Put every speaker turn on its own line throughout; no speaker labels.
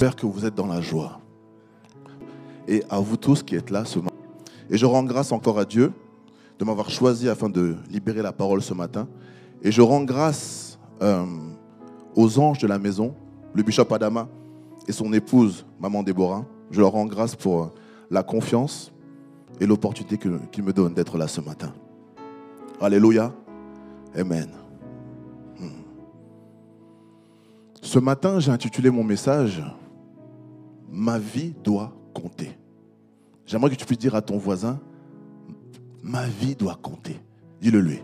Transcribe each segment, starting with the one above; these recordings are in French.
J'espère que vous êtes dans la joie. Et à vous tous qui êtes là ce matin. Et je rends grâce encore à Dieu de m'avoir choisi afin de libérer la parole ce matin. Et je rends grâce euh, aux anges de la maison, le bishop Adama et son épouse, maman Déborah. Je leur rends grâce pour la confiance et l'opportunité qu'ils me donnent d'être là ce matin. Alléluia. Amen. Hmm. Ce matin, j'ai intitulé mon message Ma vie doit compter. J'aimerais que tu puisses dire à ton voisin Ma vie doit compter. Dis-le lui.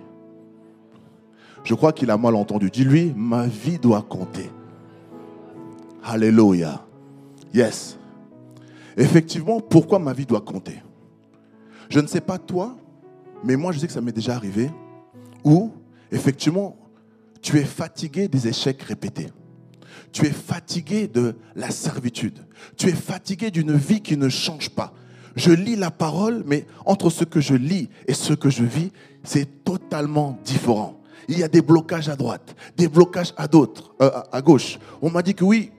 Je crois qu'il a mal entendu. Dis-lui Ma vie doit compter. Alléluia. Yes. Effectivement, pourquoi ma vie doit compter? Je ne sais pas toi, mais moi je sais que ça m'est déjà arrivé où, effectivement, tu es fatigué des échecs répétés. Tu es fatigué de la servitude. Tu es fatigué d'une vie qui ne change pas. Je lis la parole, mais entre ce que je lis et ce que je vis, c'est totalement différent. Il y a des blocages à droite, des blocages à euh, gauche. On m'a dit que oui,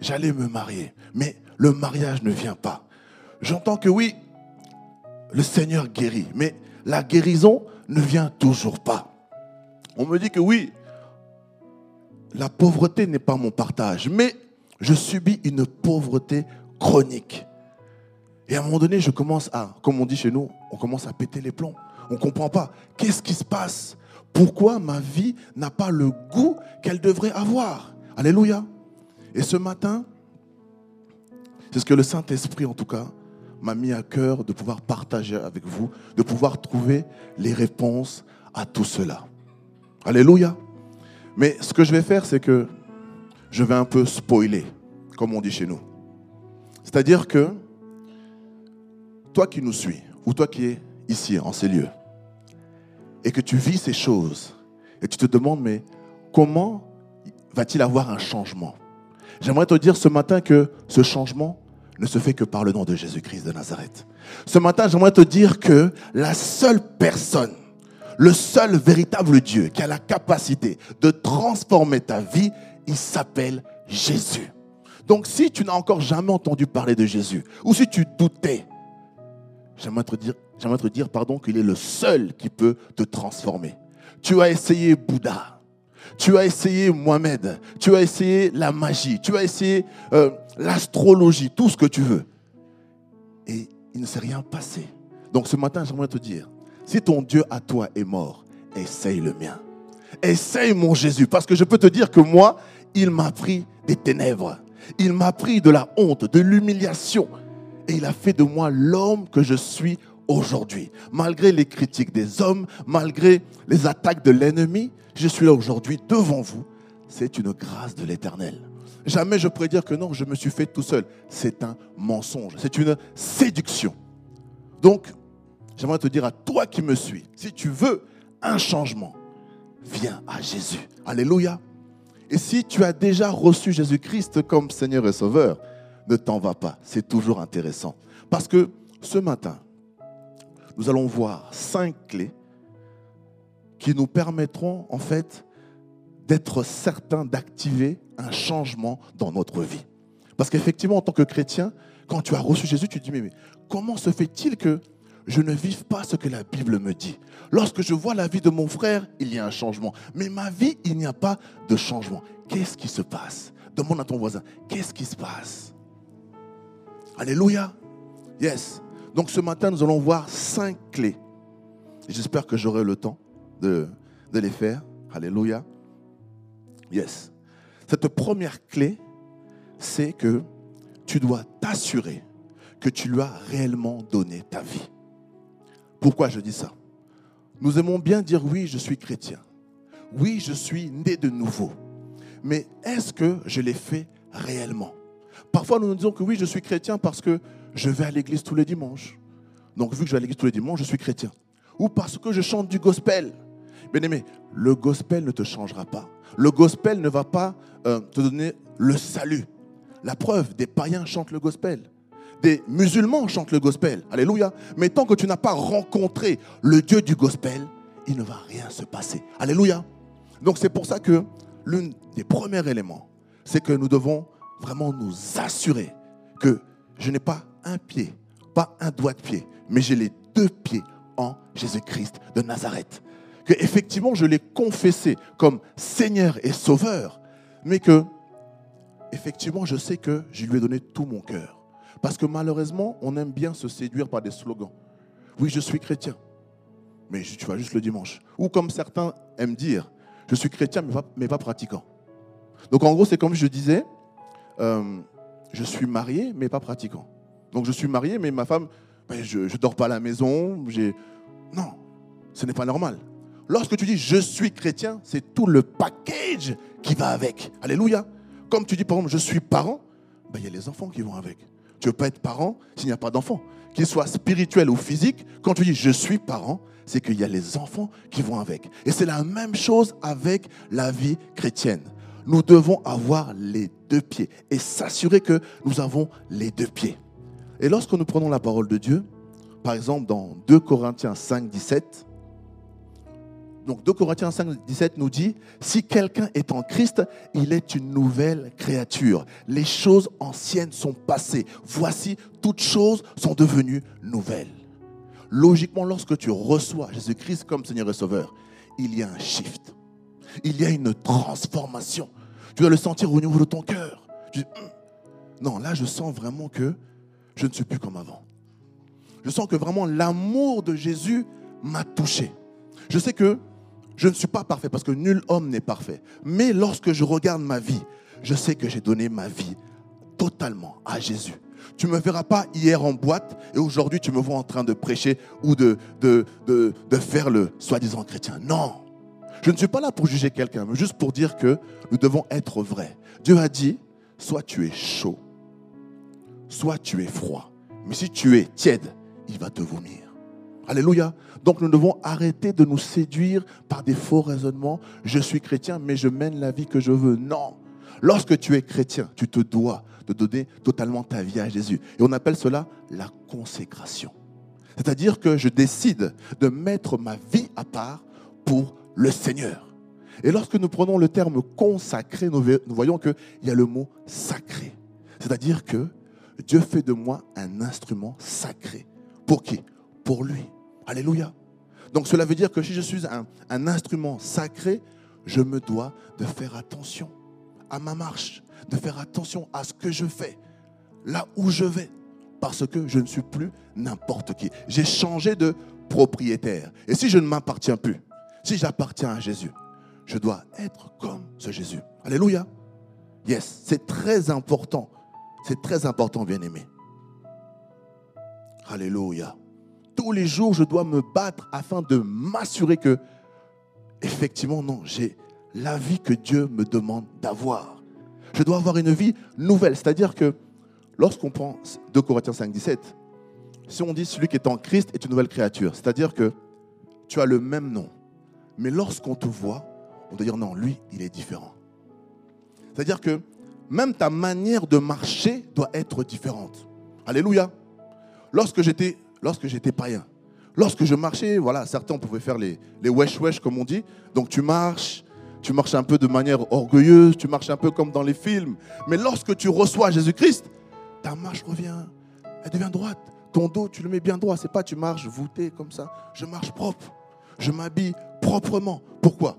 j'allais me marier, mais le mariage ne vient pas. J'entends que oui, le Seigneur guérit, mais la guérison ne vient toujours pas. On me dit que oui, la pauvreté n'est pas mon partage, mais je subis une pauvreté chronique. Et à un moment donné, je commence à, comme on dit chez nous, on commence à péter les plombs. On ne comprend pas. Qu'est-ce qui se passe? Pourquoi ma vie n'a pas le goût qu'elle devrait avoir? Alléluia. Et ce matin, c'est ce que le Saint-Esprit, en tout cas, m'a mis à cœur de pouvoir partager avec vous, de pouvoir trouver les réponses à tout cela. Alléluia. Mais ce que je vais faire, c'est que je vais un peu spoiler, comme on dit chez nous. C'est-à-dire que toi qui nous suis, ou toi qui es ici, en ces lieux, et que tu vis ces choses, et tu te demandes, mais comment va-t-il avoir un changement? J'aimerais te dire ce matin que ce changement ne se fait que par le nom de Jésus-Christ de Nazareth. Ce matin, j'aimerais te dire que la seule personne, le seul véritable Dieu qui a la capacité de transformer ta vie, il s'appelle Jésus. Donc si tu n'as encore jamais entendu parler de Jésus, ou si tu doutais, j'aimerais te dire, pardon, qu'il est le seul qui peut te transformer. Tu as essayé Bouddha, tu as essayé Mohamed, tu as essayé la magie, tu as essayé euh, l'astrologie, tout ce que tu veux. Et il ne s'est rien passé. Donc ce matin, j'aimerais te dire, si ton Dieu à toi est mort, essaye le mien. Essaye mon Jésus, parce que je peux te dire que moi, il m'a pris des ténèbres. Il m'a pris de la honte, de l'humiliation. Et il a fait de moi l'homme que je suis aujourd'hui. Malgré les critiques des hommes, malgré les attaques de l'ennemi, je suis là aujourd'hui devant vous. C'est une grâce de l'éternel. Jamais je pourrais dire que non, je me suis fait tout seul. C'est un mensonge, c'est une séduction. Donc, j'aimerais te dire à toi qui me suis, si tu veux un changement, viens à Jésus. Alléluia. Et si tu as déjà reçu Jésus-Christ comme Seigneur et Sauveur, ne t'en va pas. C'est toujours intéressant. Parce que ce matin, nous allons voir cinq clés qui nous permettront en fait d'être certains d'activer un changement dans notre vie. Parce qu'effectivement, en tant que chrétien, quand tu as reçu Jésus, tu te dis, mais, comment se fait-il que je ne vive pas ce que la Bible me dit Lorsque je vois la vie de mon frère, il y a un changement. Mais ma vie, il n'y a pas de changement. Qu'est-ce qui se passe? Demande à ton voisin, qu'est-ce qui se passe? Alléluia. Yes. Donc ce matin, nous allons voir cinq clés. J'espère que j'aurai le temps de, de les faire. Alléluia. Yes. Cette première clé, c'est que tu dois t'assurer que tu lui as réellement donné ta vie. Pourquoi je dis ça? Nous aimons bien dire oui, je suis chrétien. Oui, je suis né de nouveau. Mais est-ce que je l'ai fait réellement? Parfois, nous nous disons que oui, je suis chrétien parce que je vais à l'église tous les dimanches. Donc, vu que je vais à l'église tous les dimanches, je suis chrétien. Ou parce que je chante du gospel. Bien aimé, le gospel ne te changera pas. Le gospel ne va pas euh, te donner le salut. La preuve, des païens chantent le gospel. Des musulmans chantent le gospel. Alléluia. Mais tant que tu n'as pas rencontré le Dieu du gospel, il ne va rien se passer. Alléluia. Donc c'est pour ça que l'un des premiers éléments, c'est que nous devons vraiment nous assurer que je n'ai pas un pied, pas un doigt de pied, mais j'ai les deux pieds en Jésus-Christ de Nazareth. Que effectivement je l'ai confessé comme Seigneur et Sauveur, mais que effectivement je sais que je lui ai donné tout mon cœur. Parce que malheureusement, on aime bien se séduire par des slogans. Oui, je suis chrétien, mais tu vas juste le dimanche. Ou comme certains aiment dire, je suis chrétien, mais pas, pratiquant. Donc en gros, c'est comme je disais, euh, je suis marié, mais pas pratiquant. Donc je suis marié, mais ma femme, ben, je ne dors pas à la maison. Non, ce n'est pas normal. Lorsque tu dis je suis chrétien, c'est tout le package qui va avec. Alléluia. Comme tu dis par exemple je suis parent, ben, il y a les enfants qui vont avec. Tu ne peux pas être parent s'il n'y a pas d'enfants. Qu'ils soient spirituels ou physiques, quand tu dis je suis parent, c'est qu'il y a les enfants qui vont avec. Et c'est la même chose avec la vie chrétienne. Nous devons avoir les deux pieds et s'assurer que nous avons les deux pieds. Et lorsque nous prenons la parole de Dieu, par exemple dans 2 Corinthiens 5, 17, donc 2 Corinthiens 5, 17 nous dit, si quelqu'un est en Christ, il est une nouvelle créature. Les choses anciennes sont passées. Voici, toutes choses sont devenues nouvelles. Logiquement, lorsque tu reçois Jésus-Christ comme Seigneur et Sauveur, il y a un shift. Il y a une transformation. Tu dois le sentir au niveau de ton cœur. Hum, non, là, je sens vraiment que je ne suis plus comme avant. Je sens que vraiment l'amour de Jésus m'a touché. Je sais que je ne suis pas parfait parce que nul homme n'est parfait. Mais lorsque je regarde ma vie, je sais que j'ai donné ma vie totalement à Jésus. Tu ne me verras pas hier en boîte et aujourd'hui tu me vois en train de prêcher ou de, faire le soi-disant chrétien. Non. Je ne suis pas là pour juger quelqu'un, mais juste pour dire que nous devons être vrais. Dieu a dit, soit tu es chaud, soit tu es froid. Mais si tu es tiède, il va te vomir. Alléluia. Donc nous devons arrêter de nous séduire par des faux raisonnements. Je suis chrétien, mais je mène la vie que je veux. Non. Lorsque tu es chrétien, tu te dois de donner totalement ta vie à Jésus. Et on appelle cela la consécration. C'est-à-dire que je décide de mettre ma vie à part pour le Seigneur. Et lorsque nous prenons le terme consacré, nous voyons qu'il y a le mot sacré. C'est-à-dire que Dieu fait de moi un instrument sacré. Pour qui? Pour lui. Alléluia. Donc cela veut dire que si je suis un, instrument sacré, je me dois de faire attention à ma marche, de faire attention à ce que je fais, là où je vais, parce que je ne suis plus n'importe qui. J'ai changé de propriétaire. Et si je ne m'appartiens plus, si j'appartiens à Jésus, je dois être comme ce Jésus. Alléluia. Yes, c'est très important c'est très important, bien-aimé. Alléluia. Tous les jours, je dois me battre afin de m'assurer que, effectivement, non, j'ai la vie que Dieu me demande d'avoir. Je dois avoir une vie nouvelle. C'est-à-dire que lorsqu'on prend 2 Corinthiens 5, 17, si on dit celui qui est en Christ est une nouvelle créature, c'est-à-dire que tu as le même nom. Mais lorsqu'on te voit, on doit dire non, lui, il est différent. C'est-à-dire que même ta manière de marcher doit être différente. Alléluia. Lorsque j'étais, lorsque j'étais païen, lorsque je marchais, voilà, certains pouvaient faire les, les wesh wesh comme on dit. Donc tu marches, tu marches un peu de manière orgueilleuse, tu marches un peu comme dans les films. Mais lorsque tu reçois Jésus-Christ, ta marche revient, elle devient droite. Ton dos, tu le mets bien droit. C'est pas tu marches voûté comme ça. Je marche propre. Je m'habille proprement. Pourquoi?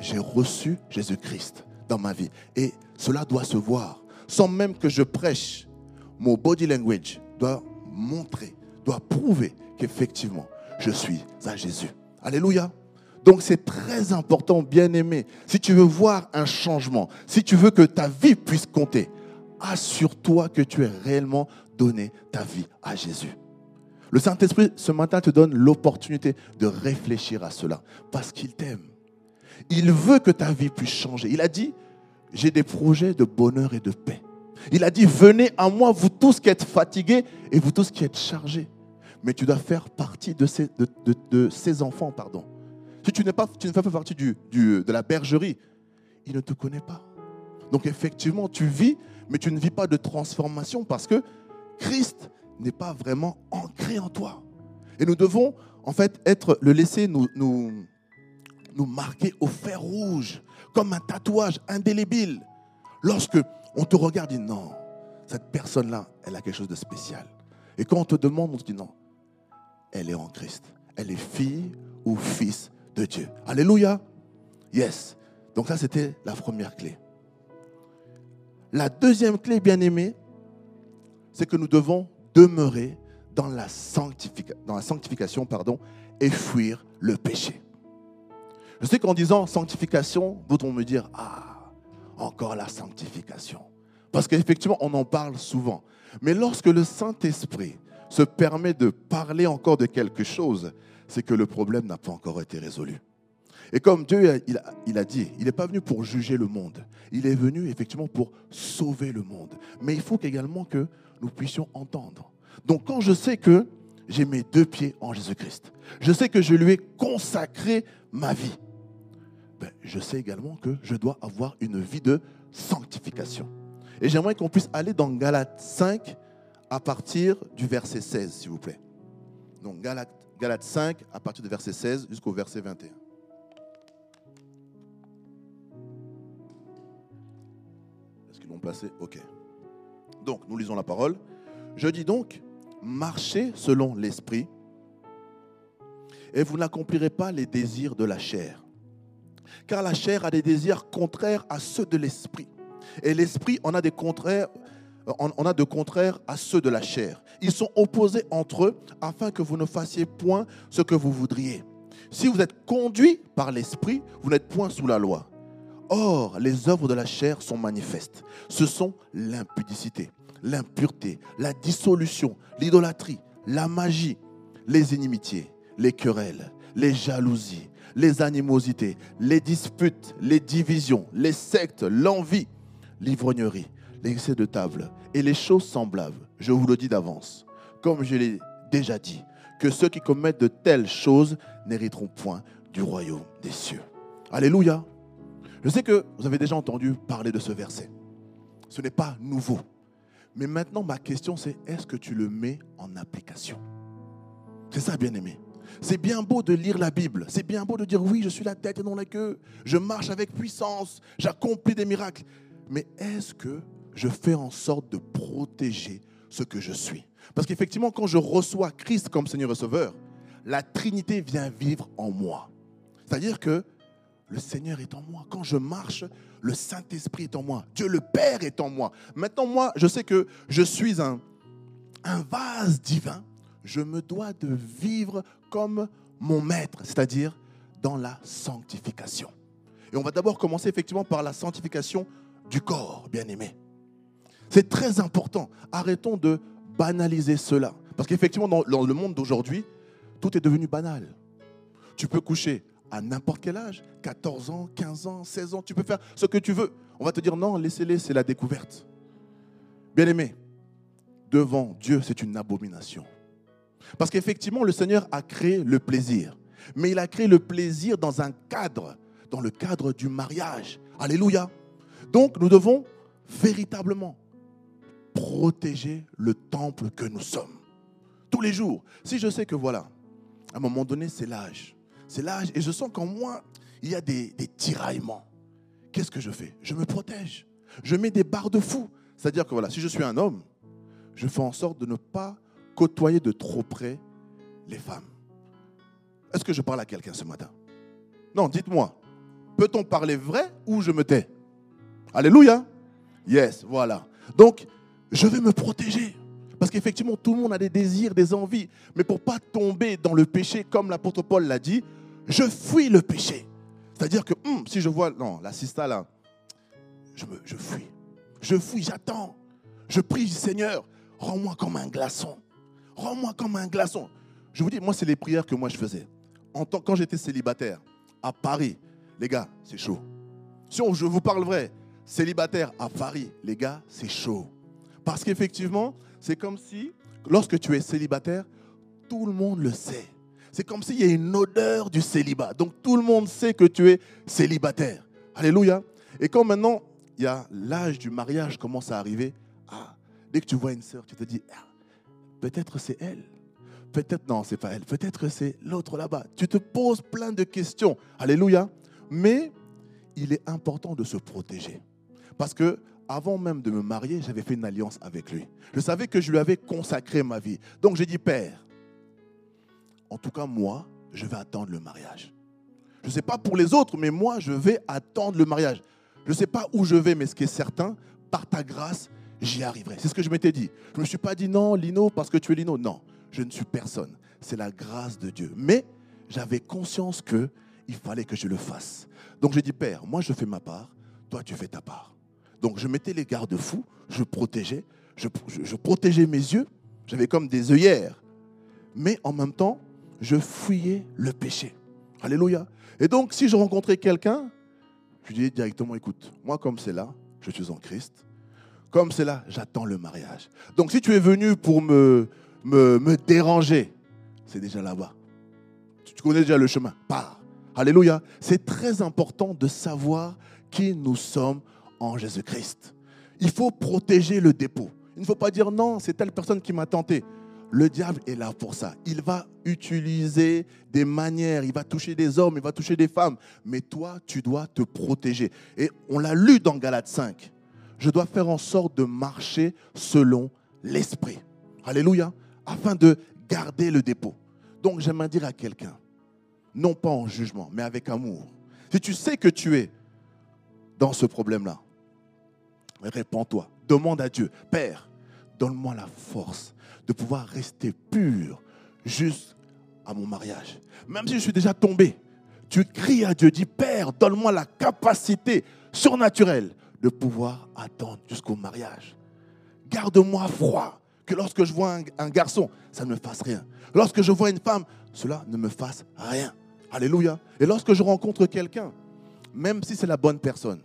J'ai reçu Jésus-Christ dans ma vie. Et cela doit se voir. Sans même que je prêche, mon body language doit montrer, doit prouver qu'effectivement, je suis à Jésus. Alléluia. Donc c'est très important, bien aimé. Si tu veux voir un changement, si tu veux que ta vie puisse compter, assure-toi que tu es réellement donné ta vie à Jésus. Le Saint-Esprit, ce matin, te donne l'opportunité de réfléchir à cela parce qu'il t'aime. Il veut que ta vie puisse changer. Il a dit, j'ai des projets de bonheur et de paix. Il a dit, venez à moi, vous tous qui êtes fatigués et vous tous qui êtes chargés. Mais tu dois faire partie de ces, enfants, pardon. Si tu, pas, tu ne fais pas partie de la bergerie, il ne te connaît pas. Donc effectivement, tu vis, mais tu ne vis pas de transformation parce que Christ n'est pas vraiment ancré en toi. Et nous devons en fait être le laisser nous, nous, nous marquer au fer rouge, comme un tatouage indélébile. Lorsque On te regarde et dit non, cette personne-là, elle a quelque chose de spécial. Et quand on te demande, on te dit non, elle est en Christ. Elle est fille ou fils de Dieu. Alléluia. Yes. Donc ça, c'était la première clé. La deuxième clé, bien aimée, c'est que nous devons demeurer dans la, sanctification pardon, et fuir le péché. Je sais qu'en disant sanctification, d'autres vont me dire, ah, encore la sanctification. Parce qu'effectivement, on en parle souvent. Mais lorsque le Saint-Esprit se permet de parler encore de quelque chose, c'est que le problème n'a pas encore été résolu. Et comme Dieu il a, dit, il n'est pas venu pour juger le monde, il est venu effectivement pour sauver le monde. Mais il faut également que nous puissions entendre. Donc quand je sais que j'ai mes deux pieds en Jésus-Christ, je sais que je lui ai consacré ma vie, ben, je sais également que je dois avoir une vie de sanctification. Et j'aimerais qu'on puisse aller dans Galates 5 à partir du verset 16, s'il vous plaît. Donc Galates, Galates 5 à partir du verset 16 jusqu'au verset 21. Est-ce qu'ils l'ont placé? Ok. Donc, nous lisons la parole. Je dis donc, marchez selon l'esprit, et vous n'accomplirez pas les désirs de la chair. Car la chair a des désirs contraires à ceux de l'esprit. Et l'esprit en a des contraires, de contraires à ceux de la chair. Ils sont opposés entre eux afin que vous ne fassiez point ce que vous voudriez. Si vous êtes conduit par l'esprit, vous n'êtes point sous la loi. Or, les œuvres de la chair sont manifestes. Ce sont l'impudicité, l'impureté, la dissolution, l'idolâtrie, la magie, les inimitiés, les querelles, les jalousies, les animosités, les disputes, les divisions, les sectes, l'envie, l'ivrognerie, l'excès de table et les choses semblables. Je vous le dis d'avance, comme je l'ai déjà dit, que ceux qui commettent de telles choses n'hériteront point du royaume des cieux. Alléluia. Je sais que vous avez déjà entendu parler de ce verset. Ce n'est pas nouveau. Mais maintenant, ma question, c'est est-ce que tu le mets en application? C'est ça, bien aimé. C'est bien beau de lire la Bible. C'est bien beau de dire oui, je suis la tête et non la queue. Je marche avec puissance. J'accomplis des miracles. Mais est-ce que je fais en sorte de protéger ce que je suis? Parce qu'effectivement, quand je reçois Christ comme Seigneur et Sauveur, la Trinité vient vivre en moi. C'est-à-dire que le Seigneur est en moi. Quand je marche, le Saint-Esprit est en moi. Dieu le Père est en moi. Maintenant, moi, je sais que je suis un, un vase divin. Je me dois de vivre comme mon maître, c'est-à-dire dans la sanctification. Et on va d'abord commencer effectivement par la sanctification du corps, bien aimé. C'est très important. Arrêtons de banaliser cela. Parce qu'effectivement, dans, le monde d'aujourd'hui, tout est devenu banal. Tu peux coucher à n'importe quel âge, 14 ans, 15 ans, 16 ans, tu peux faire ce que tu veux. On va te dire non, laissez-les, c'est la découverte. Bien aimé, devant Dieu, c'est une abomination. Parce qu'effectivement, le Seigneur a créé le plaisir. Mais il a créé le plaisir dans un cadre, dans le cadre du mariage. Alléluia. Donc, nous devons véritablement protéger le temple que nous sommes. Tous les jours. Si je sais que voilà, à un moment donné, c'est l'âge c'est l'âge. Et je sens qu'en moi, il y a des, tiraillements. Qu'est-ce que je fais? Je me protège. Je mets des barres de fou. C'est-à-dire que voilà, si je suis un homme, je fais en sorte de ne pas côtoyer de trop près les femmes. Est-ce que je parle à quelqu'un ce matin? Non, dites-moi. Peut-on parler vrai ou je me tais? Alléluia. Yes, voilà. Donc, je vais me protéger. Parce qu'effectivement, tout le monde a des désirs, des envies. Mais pour pas tomber dans le péché, comme l'apôtre Paul l'a dit, je fuis le péché. C'est-à-dire que hum, si je vois, non, la sista là, je, me, je fuis. Je fuis, j'attends. Je prie, Seigneur, rends-moi comme un glaçon. Rends-moi comme un glaçon. Je vous dis, moi, c'est les prières que moi je faisais. Quand j'étais célibataire, à Paris, les gars, c'est chaud. Si je vous parle vrai, célibataire à Paris, les gars, c'est chaud. Parce qu'effectivement, c'est comme si, lorsque tu es célibataire, tout le monde le sait. C'est comme s'il y a une odeur du célibat. Donc tout le monde sait que tu es célibataire. Alléluia. Et quand maintenant, il y a l'âge du mariage commence à arriver, ah, dès que tu vois une sœur, tu te dis, ah, peut-être c'est elle. Peut-être non, c'est pas elle. Peut-être c'est l'autre là-bas. Tu te poses plein de questions. Alléluia. Mais il est important de se protéger. Parce que avant même de me marier, j'avais fait une alliance avec lui. Je savais que je lui avais consacré ma vie. Donc j'ai dit, Père, en tout cas moi, je vais attendre le mariage. Je ne sais pas pour les autres, mais moi, je vais attendre le mariage. Je ne sais pas où je vais, mais ce qui est certain, par ta grâce, j'y arriverai. C'est ce que je m'étais dit. Je ne me suis pas dit non, Lino, parce que tu es Lino. Non, je ne suis personne. C'est la grâce de Dieu. Mais j'avais conscience que il fallait que je le fasse. Donc j'ai dit, Père, moi je fais ma part, toi tu fais ta part. Donc je mettais les garde-fous, je protégeais, je, protégeais mes yeux, j'avais comme des œillères. Mais en même temps, je fuyais le péché. Alléluia. Et donc si je rencontrais quelqu'un, je dis directement, écoute, moi comme c'est là, je suis en Christ. Comme c'est là, j'attends le mariage. Donc si tu es venu pour me, me, me déranger, c'est déjà là-bas. Tu connais déjà le chemin. Pars. Alléluia. C'est très important de savoir qui nous sommes en Jésus-Christ. Il faut protéger le dépôt. Il ne faut pas dire non, c'est telle personne qui m'a tenté. Le diable est là pour ça. Il va utiliser des manières, il va toucher des hommes, il va toucher des femmes. Mais toi, tu dois te protéger. Et on l'a lu dans Galates 5. Je dois faire en sorte de marcher selon l'esprit. Alléluia. Afin de garder le dépôt. Donc j'aimerais dire à quelqu'un, non pas en jugement, mais avec amour. Si tu sais que tu es dans ce problème-là, répands-toi. Demande à Dieu, Père, donne-moi la force de pouvoir rester pur juste à mon mariage. Même si je suis déjà tombé, tu cries à Dieu, dis Père, donne-moi la capacité surnaturelle de pouvoir attendre jusqu'au mariage. Garde-moi froid, que lorsque je vois un, garçon, ça ne me fasse rien. Lorsque je vois une femme, cela ne me fasse rien. Alléluia. Et lorsque je rencontre quelqu'un, même si c'est la bonne personne,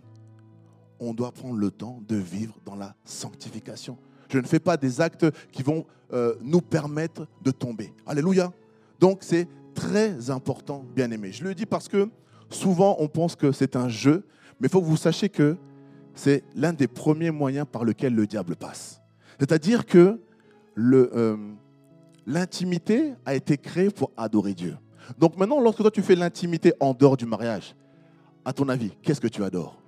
on doit prendre le temps de vivre dans la sanctification. Je ne fais pas des actes qui vont euh, nous permettre de tomber. Alléluia. Donc c'est très important, bien aimé. Je le dis parce que souvent on pense que c'est un jeu, mais il faut que vous sachiez que c'est l'un des premiers moyens par lequel le diable passe. C'est-à-dire que euh, l'intimité a été créée pour adorer Dieu. Donc maintenant, lorsque toi tu fais l'intimité en dehors du mariage, à ton avis, qu'est-ce que tu adores?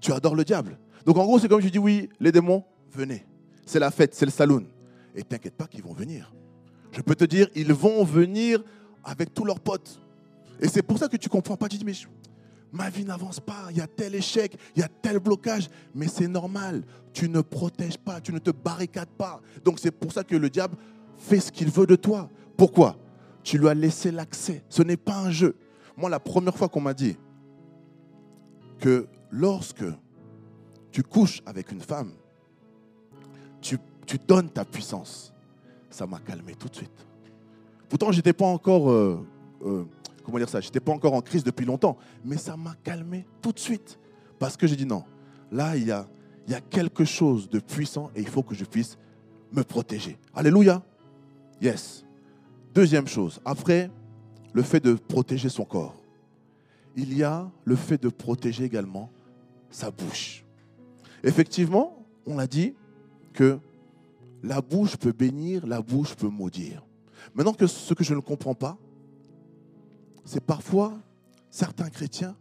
Tu adores le diable. Donc en gros, c'est comme je dis, oui, les démons, venez. C'est la fête, c'est le saloon. Et t'inquiète pas qu'ils vont venir. Je peux te dire, ils vont venir avec tous leurs potes. Et c'est pour ça que tu comprends pas. Tu dis, mais ma vie n'avance pas, il y a tel échec, il y a tel blocage. Mais c'est normal, tu ne protèges pas, tu ne te barricades pas. Donc c'est pour ça que le diable fait ce qu'il veut de toi. Pourquoi? Tu lui as laissé l'accès. Ce n'est pas un jeu. Moi, la première fois qu'on m'a dit que lorsque tu couches avec une femme, tu, donnes ta puissance, ça m'a calmé tout de suite. Pourtant, je n'étais pas encore, euh, euh, comment dire ça, j'étais pas encore en crise depuis longtemps, mais ça m'a calmé tout de suite. Parce que j'ai dit non, là, il y a, il y a quelque chose de puissant et il faut que je puisse me protéger. Alléluia. Yes. Deuxième chose, après le fait de protéger son corps, il y a le fait de protéger également sa bouche. Effectivement, on a dit que la bouche peut bénir, la bouche peut maudire. Maintenant que ce que je ne comprends pas, c'est parfois certains chrétiens,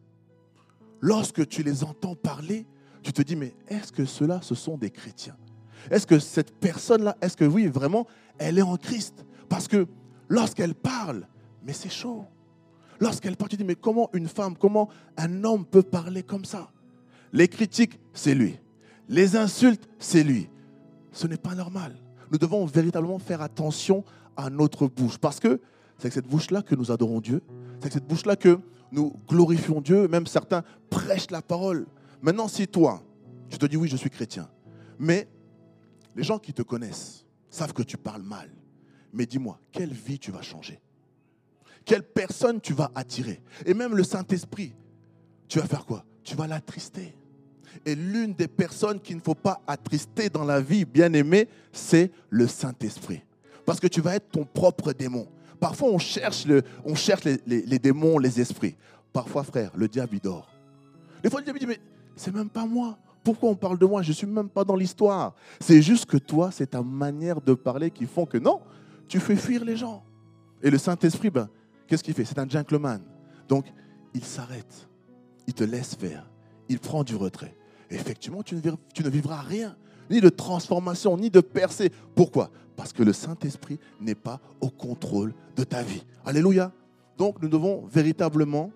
lorsque tu les entends parler, tu te dis, mais est-ce que ceux-là, ce sont des chrétiens? Est-ce que cette personne-là, est-ce que oui, vraiment, elle est en Christ? Parce que lorsqu'elle parle, mais c'est chaud. Lorsqu'elle parle, tu dis, mais comment une femme, comment un homme peut parler comme ça? Les critiques, c'est lui. Les insultes, c'est lui. Ce n'est pas normal. Nous devons véritablement faire attention à notre bouche. Parce que c'est avec cette bouche-là que nous adorons Dieu. C'est avec cette bouche-là que nous glorifions Dieu. Même certains prêchent la parole. Maintenant, si toi, tu te dis oui, je suis chrétien, mais les gens qui te connaissent savent que tu parles mal. Mais dis-moi, quelle vie tu vas changer? Quelle personne tu vas attirer? Et même le Saint-Esprit, tu vas faire quoi? Tu vas l'attrister. Et l'une des personnes qu'il ne faut pas attrister dans la vie, bien aimée, c'est le Saint-Esprit. Parce que tu vas être ton propre démon. Parfois, on cherche, les, démons, les esprits. Parfois, frère, le diable, il dort. Des fois, le diable dit, mais c'est même pas moi. Pourquoi on parle de moi? Je ne suis même pas dans l'histoire. C'est juste que toi, c'est ta manière de parler qui font que non, tu fais fuir les gens. Et le Saint-Esprit, ben, qu'est-ce qu'il fait? C'est un gentleman. Donc, il s'arrête. Il te laisse faire. Il prend du retrait. effectivement, tu ne vivras rien, ni de transformation, ni de percée. Pourquoi? Parce que le Saint-Esprit n'est pas au contrôle de ta vie. Alléluia. Donc nous devons véritablement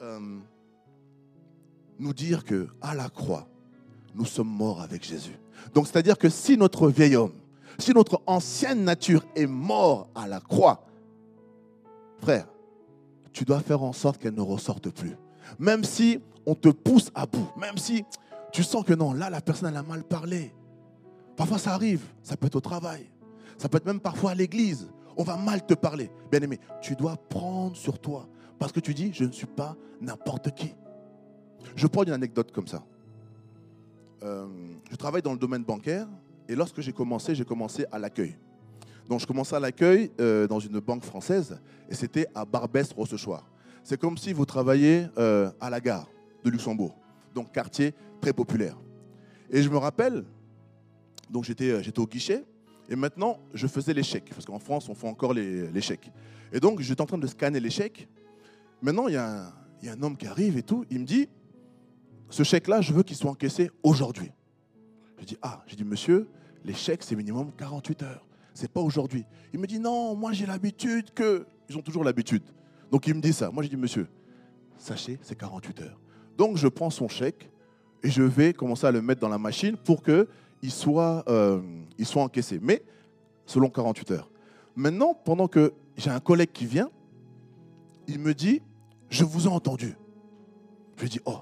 euh, nous dire que à la croix, nous sommes morts avec Jésus. Donc c'est-à-dire que si notre vieil homme, si notre ancienne nature est mort à la croix, frère, tu dois faire en sorte qu'elle ne ressorte plus. Même si on te pousse à bout, même si tu sens que non, là la personne a mal parlé. Parfois ça arrive, ça peut être au travail, ça peut être même parfois à l'église. On va mal te parler. Bien aimé, tu dois prendre sur toi parce que tu dis je ne suis pas n'importe qui. Je prends une anecdote comme ça. Euh, je travaille dans le domaine bancaire et lorsque j'ai commencé, j'ai commencé à l'accueil. Donc je commençais à l'accueil euh, dans une banque française et c'était à Barbès-Rochechouart. C'est comme si vous travailliez euh, à la gare de Luxembourg, donc quartier très populaire. Et je me rappelle, donc j'étais, j'étais au guichet et maintenant je faisais chèques, parce qu'en France on fait encore chèques. Et donc j'étais en train de scanner chèques. Maintenant il y, a un, homme qui arrive et tout, il me dit, ce chèque-là, je veux qu'il soit encaissé aujourd'hui. Je dis, ah, j'ai dit, monsieur, les chèques, c'est minimum 48 heures. C'est pas aujourd'hui. Il me dit, non, moi j'ai l'habitude que. Ils ont toujours l'habitude. Donc il me dit ça. Moi j'ai dit, monsieur, sachez, c'est 48 heures. Donc je prends son chèque et je vais commencer à le mettre dans la machine pour qu'il soit, euh, il soit encaissé. Mais selon 48 heures. Maintenant, pendant que j'ai un collègue qui vient, il me dit, je vous ai entendu. Je lui dis, oh,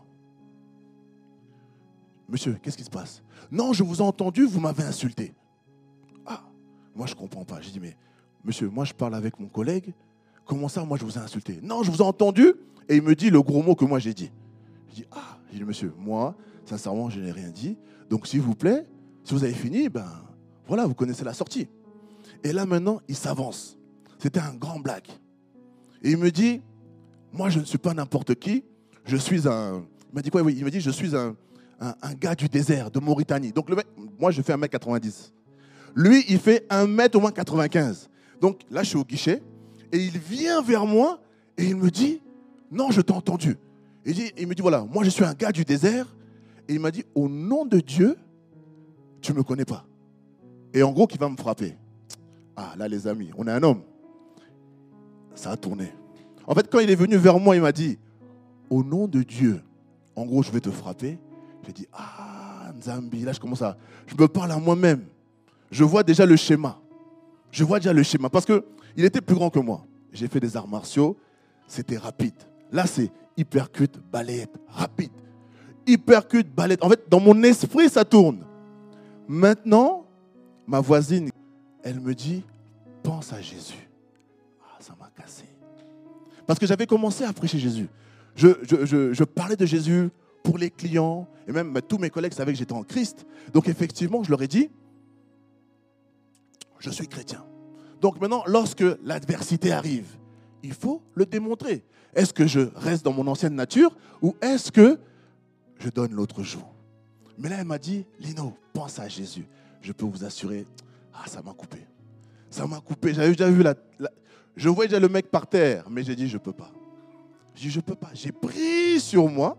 monsieur, qu'est-ce qui se passe? Non, je vous ai entendu, vous m'avez insulté. Ah, moi je ne comprends pas. J'ai dit, mais monsieur, moi je parle avec mon collègue. Comment ça, moi je vous ai insulté? Non, je vous ai entendu. Et il me dit le gros mot que moi j'ai dit. Je dis, ah, j'ai dit, monsieur, moi, sincèrement, je n'ai rien dit. Donc s'il vous plaît, si vous avez fini, ben voilà, vous connaissez la sortie. Et là maintenant, il s'avance. C'était un grand blague. Et il me dit, moi je ne suis pas n'importe qui, je suis un... Il m'a dit quoi? Il m'a dit, je suis un, gars du désert, de Mauritanie. Donc, le mec, moi, je fais 1m90. Lui, il fait 1m au moins 95. Donc, là, je suis au guichet. Et il vient vers moi et il me dit Non, je t'ai entendu. Il, il me dit Voilà, moi, je suis un gars du désert. Et il m'a dit Au nom de Dieu, tu ne me connais pas. Et en gros, qui va me frapper? Ah, là, les amis, on est un homme. Ça a tourné. En fait, quand il est venu vers moi, il m'a dit Au nom de Dieu, en gros, je vais te frapper. J'ai dit, ah, Nzambi, là je commence à... Je me parle à moi-même. Je vois déjà le schéma. Je vois déjà le schéma. Parce qu'il était plus grand que moi. J'ai fait des arts martiaux. C'était rapide. Là, c'est hypercute, balayette, rapide. Hypercute, balayette. En fait, dans mon esprit, ça tourne. Maintenant, ma voisine, elle me dit, pense à Jésus. Ah, ça m'a cassé. Parce que j'avais commencé à prêcher Jésus. Je, parlais de Jésus pour les clients, et même bah, tous mes collègues savaient que j'étais en Christ. Donc effectivement, je leur ai dit, je suis chrétien. Donc maintenant, lorsque l'adversité arrive, il faut le démontrer. Est-ce que je reste dans mon ancienne nature ou est-ce que je donne l'autre jour? Mais là, elle m'a dit, Lino, pense à Jésus. Je peux vous assurer, ah, ça m'a coupé. Ça m'a coupé. J'avais déjà vu la, Je voyais déjà le mec par terre, mais j'ai dit, je ne peux pas. J'ai dit, je ne peux pas. J'ai pris sur moi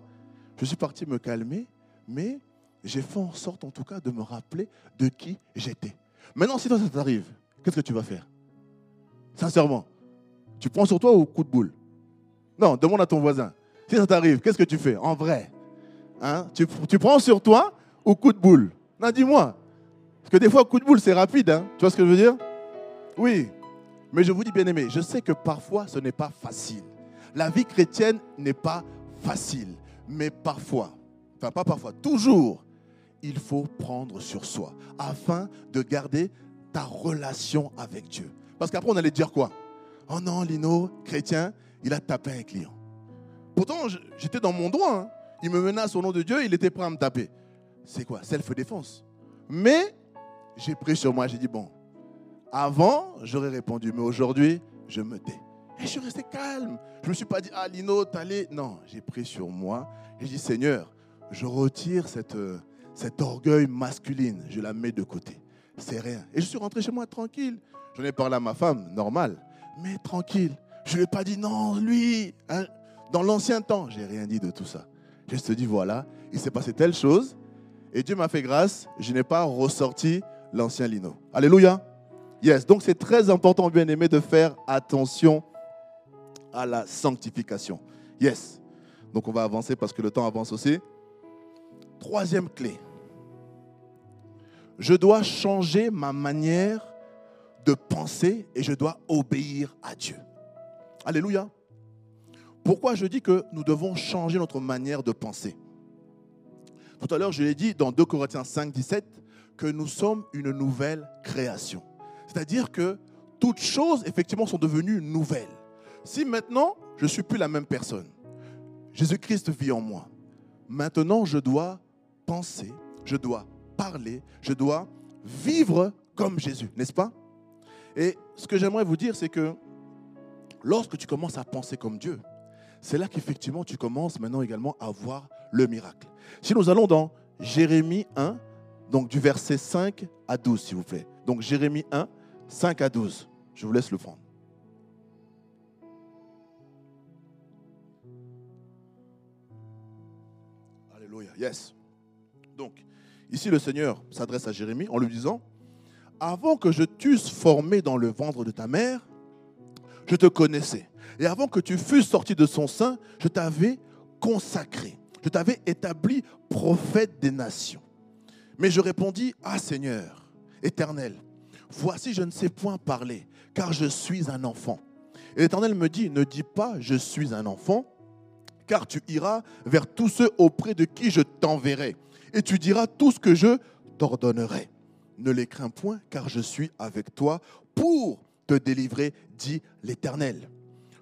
je suis parti me calmer, mais j'ai fait en sorte en tout cas de me rappeler de qui j'étais. Maintenant, si toi ça t'arrive, qu'est-ce que tu vas faire? Sincèrement, tu prends sur toi ou coup de boule? Non, demande à ton voisin. Si ça t'arrive, qu'est-ce que tu fais? En vrai hein? Tu, prends sur toi ou coup de boule? Non, dis-moi. Parce que des fois, coup de boule, c'est rapide. Hein tu vois ce que je veux dire? Oui. Mais je vous dis, bien aimé, je sais que parfois, ce n'est pas facile. La vie chrétienne n'est pas facile. Mais parfois, enfin pas parfois, toujours, il faut prendre sur soi afin de garder ta relation avec Dieu. Parce qu'après, on allait dire quoi? Oh non, Lino, chrétien, il a tapé un client. Pourtant, j'étais dans mon droit. Hein. Il me menace au nom de Dieu, il était prêt à me taper. C'est quoi? Self-défense. Mais j'ai pris sur moi, j'ai dit, bon, avant, j'aurais répondu, mais aujourd'hui, je me tais. Et je suis resté calme. Je ne me suis pas dit, ah Lino, t'allais. Non, j'ai pris sur moi. J'ai dit, Seigneur, je retire cette, euh, cet orgueil masculine. Je la mets de côté. C'est rien. Et je suis rentré chez moi tranquille. J'en ai parlé à ma femme, normal. Mais tranquille. Je ne lui ai pas dit, non, lui. Hein. Dans l'ancien temps, j'ai rien dit de tout ça. Je te dis, voilà, il s'est passé telle chose. Et Dieu m'a fait grâce, je n'ai pas ressorti l'ancien lino. Alléluia. Yes, donc c'est très important, bien aimé, de faire attention à la sanctification. Yes. Donc on va avancer parce que le temps avance aussi. Troisième clé. Je dois changer ma manière de penser et je dois obéir à Dieu. Alléluia. Pourquoi je dis que nous devons changer notre manière de penser? Tout à l'heure, je l'ai dit dans 2 Corinthiens 5, 17, que nous sommes une nouvelle création. C'est-à-dire que toutes choses, effectivement, sont devenues nouvelles. Si maintenant, je ne suis plus la même personne, Jésus-Christ vit en moi. Maintenant, je dois penser, je dois parler, je dois vivre comme Jésus, n'est-ce pas? Et ce que j'aimerais vous dire, c'est que lorsque tu commences à penser comme Dieu, c'est là qu'effectivement tu commences maintenant également à voir le miracle. Si nous allons dans Jérémie 1, donc du verset 5 à 12, s'il vous plaît. Donc Jérémie 1, 5 à 12. Je vous laisse le prendre. Alléluia. Yes. Donc, ici le Seigneur s'adresse à Jérémie en lui disant, avant que je t'eusse formé dans le ventre de ta mère, je te connaissais. Et avant que tu fusses sorti de son sein, je t'avais consacré. Je t'avais établi prophète des nations. Mais je répondis, Ah Seigneur, éternel, voici je ne sais point parler, car je suis un enfant. Et l'Éternel me dit, ne dis pas, je suis un enfant, car tu iras vers tous ceux auprès de qui je t'enverrai, et tu diras tout ce que je t'ordonnerai. Ne les crains point, car je suis avec toi pour te délivrer, dit l'Éternel.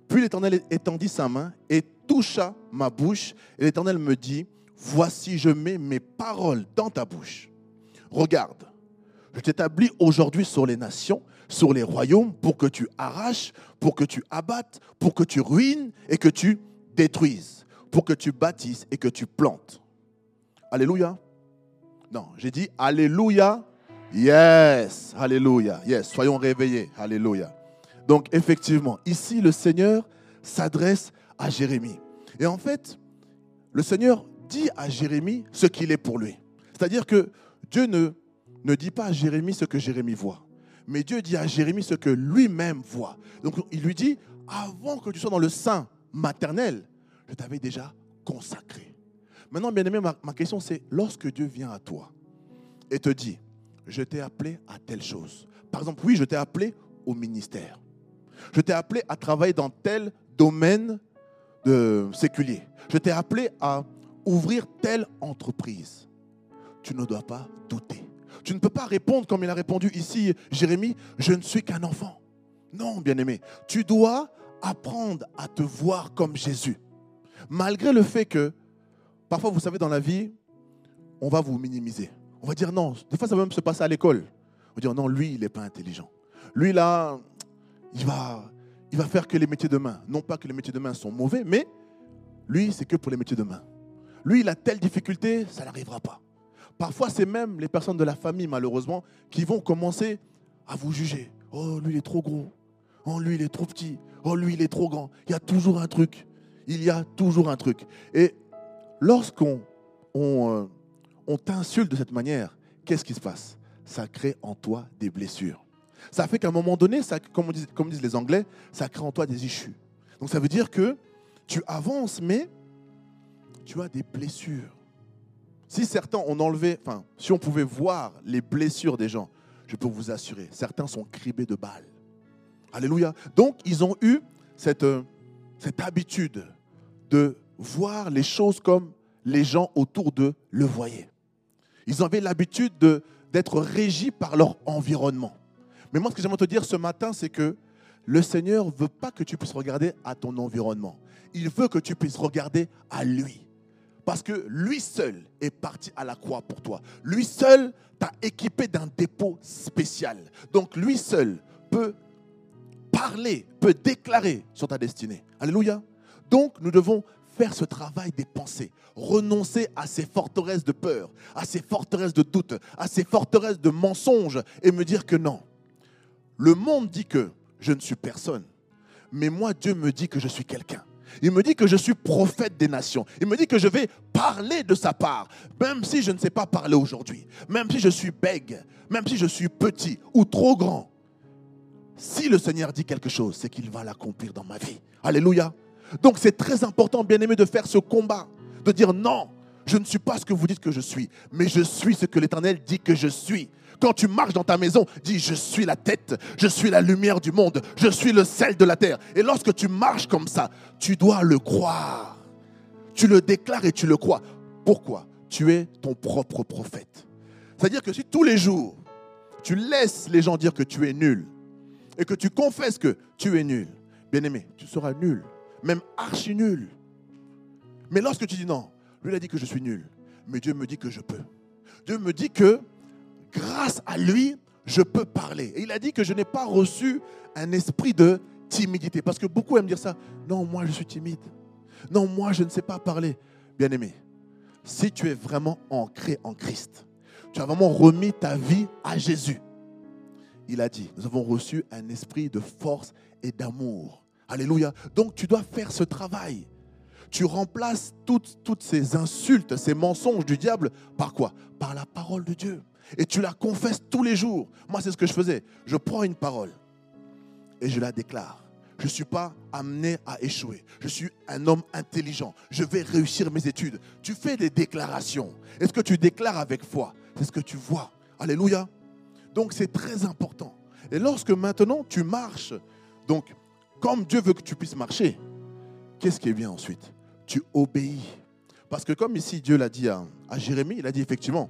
Puis l'Éternel étendit sa main et toucha ma bouche, et l'Éternel me dit, voici je mets mes paroles dans ta bouche. Regarde, je t'établis aujourd'hui sur les nations, sur les royaumes, pour que tu arraches, pour que tu abattes, pour que tu ruines et que tu détruises, pour que tu bâtisses et que tu plantes. Alléluia. Non, j'ai dit Alléluia. Yes, Alléluia. Yes, soyons réveillés. Alléluia. Donc effectivement, ici le Seigneur s'adresse à Jérémie. Et en fait, le Seigneur dit à Jérémie ce qu'il est pour lui. C'est-à-dire que Dieu ne, dit pas à Jérémie ce que Jérémie voit, mais Dieu dit à Jérémie ce que lui-même voit. Donc il lui dit, avant que tu sois dans le sein maternel, je t'avais déjà consacré. Maintenant, bien aimé, ma question c'est, lorsque Dieu vient à toi et te dit, je t'ai appelé à telle chose. Par exemple, oui, je t'ai appelé au ministère. Je t'ai appelé à travailler dans tel domaine de séculier. Je t'ai appelé à ouvrir telle entreprise. Tu ne dois pas douter. Tu ne peux pas répondre comme il a répondu ici, Jérémie, je ne suis qu'un enfant. Non, bien-aimé, tu dois apprendre à te voir comme Jésus. Malgré le fait que, parfois, vous savez, dans la vie, on va vous minimiser. On va dire non. Des fois, ça va même se passer à l'école. On va dire non, lui, il n'est pas intelligent. Lui, là, il va, faire que les métiers de main. Non pas que les métiers de main sont mauvais, mais lui, c'est que pour les métiers de main. Lui, il a telle difficulté, ça n'arrivera pas. Parfois, c'est même les personnes de la famille, malheureusement, qui vont commencer à vous juger. Oh, lui, il est trop gros. Oh, lui, il est trop petit. Oh, lui, il est trop grand. Il y a toujours un truc. Il y a toujours un truc. Et lorsqu'on on, euh, t'insulte de cette manière, qu'est-ce qui se passe? Ça crée en toi des blessures. Ça fait qu'à un moment donné, ça, comme, disent, les Anglais, ça crée en toi des issues. Donc ça veut dire que tu avances, mais tu as des blessures. Si certains ont enlevé, enfin, si on pouvait voir les blessures des gens, je peux vous assurer, certains sont cribés de balles. Alléluia. Donc, ils ont eu cette, euh, cette habitude de voir les choses comme les gens autour d'eux le voyaient. Ils avaient l'habitude d'être régis par leur environnement. Mais moi, ce que j'aimerais te dire ce matin, c'est que le Seigneur ne veut pas que tu puisses regarder à ton environnement. Il veut que tu puisses regarder à lui. Parce que lui seul est parti à la croix pour toi. Lui seul t'a équipé d'un dépôt spécial. Donc lui seul peut parler, peut déclarer sur ta destinée. Alléluia. Donc nous devons faire ce travail des pensées, renoncer à ces forteresses de peur, à ces forteresses de doute, à ces forteresses de mensonges et me dire que non. Le monde dit que je ne suis personne, mais moi Dieu me dit que je suis quelqu'un. Il me dit que je suis prophète des nations. Il me dit que je vais parler de sa part, même si je ne sais pas parler aujourd'hui, même si je suis bègue, même si je suis petit ou trop grand. Si le Seigneur dit quelque chose, c'est qu'il va l'accomplir dans ma vie. Alléluia. Donc c'est très important, bien aimé, de faire ce combat, de dire non, je ne suis pas ce que vous dites que je suis, mais je suis ce que l'Éternel dit que je suis. Quand tu marches dans ta maison, dis je suis la tête, je suis la lumière du monde, je suis le sel de la terre. Et lorsque tu marches comme ça, tu dois le croire. Tu le déclares et tu le crois. Pourquoi? Tu es ton propre prophète. C'est-à-dire que si tous les jours, tu laisses les gens dire que tu es nul et que tu confesses que tu es nul, bien aimé, tu seras nul, même archi nul. Mais lorsque tu dis non, lui il a dit que je suis nul, mais Dieu me dit que je peux. Dieu me dit que grâce à lui, je peux parler. Et il a dit que je n'ai pas reçu un esprit de timidité. Parce que beaucoup aiment dire ça. Non, moi je suis timide. Non, moi je ne sais pas parler. Bien aimé, si tu es vraiment ancré en Christ, tu as vraiment remis ta vie à Jésus. Il a dit, nous avons reçu un esprit de force et d'amour. Alléluia. Donc tu dois faire ce travail. Tu remplaces toutes, toutes ces insultes, ces mensonges du diable par quoi? Par la parole de Dieu et tu la confesses tous les jours. Moi, c'est ce que je faisais. Je prends une parole et je la déclare. Je ne suis pas amené à échouer. Je suis un homme intelligent. Je vais réussir mes études. Tu fais des déclarations. Est-ce que tu déclares avec foi C'est ce que tu vois. Alléluia. Donc c'est très important. Et lorsque maintenant tu marches, donc comme Dieu veut que tu puisses marcher, qu'est-ce qui est bien ensuite? Tu obéis. Parce que comme ici Dieu l'a dit à, à Jérémie, il a dit effectivement,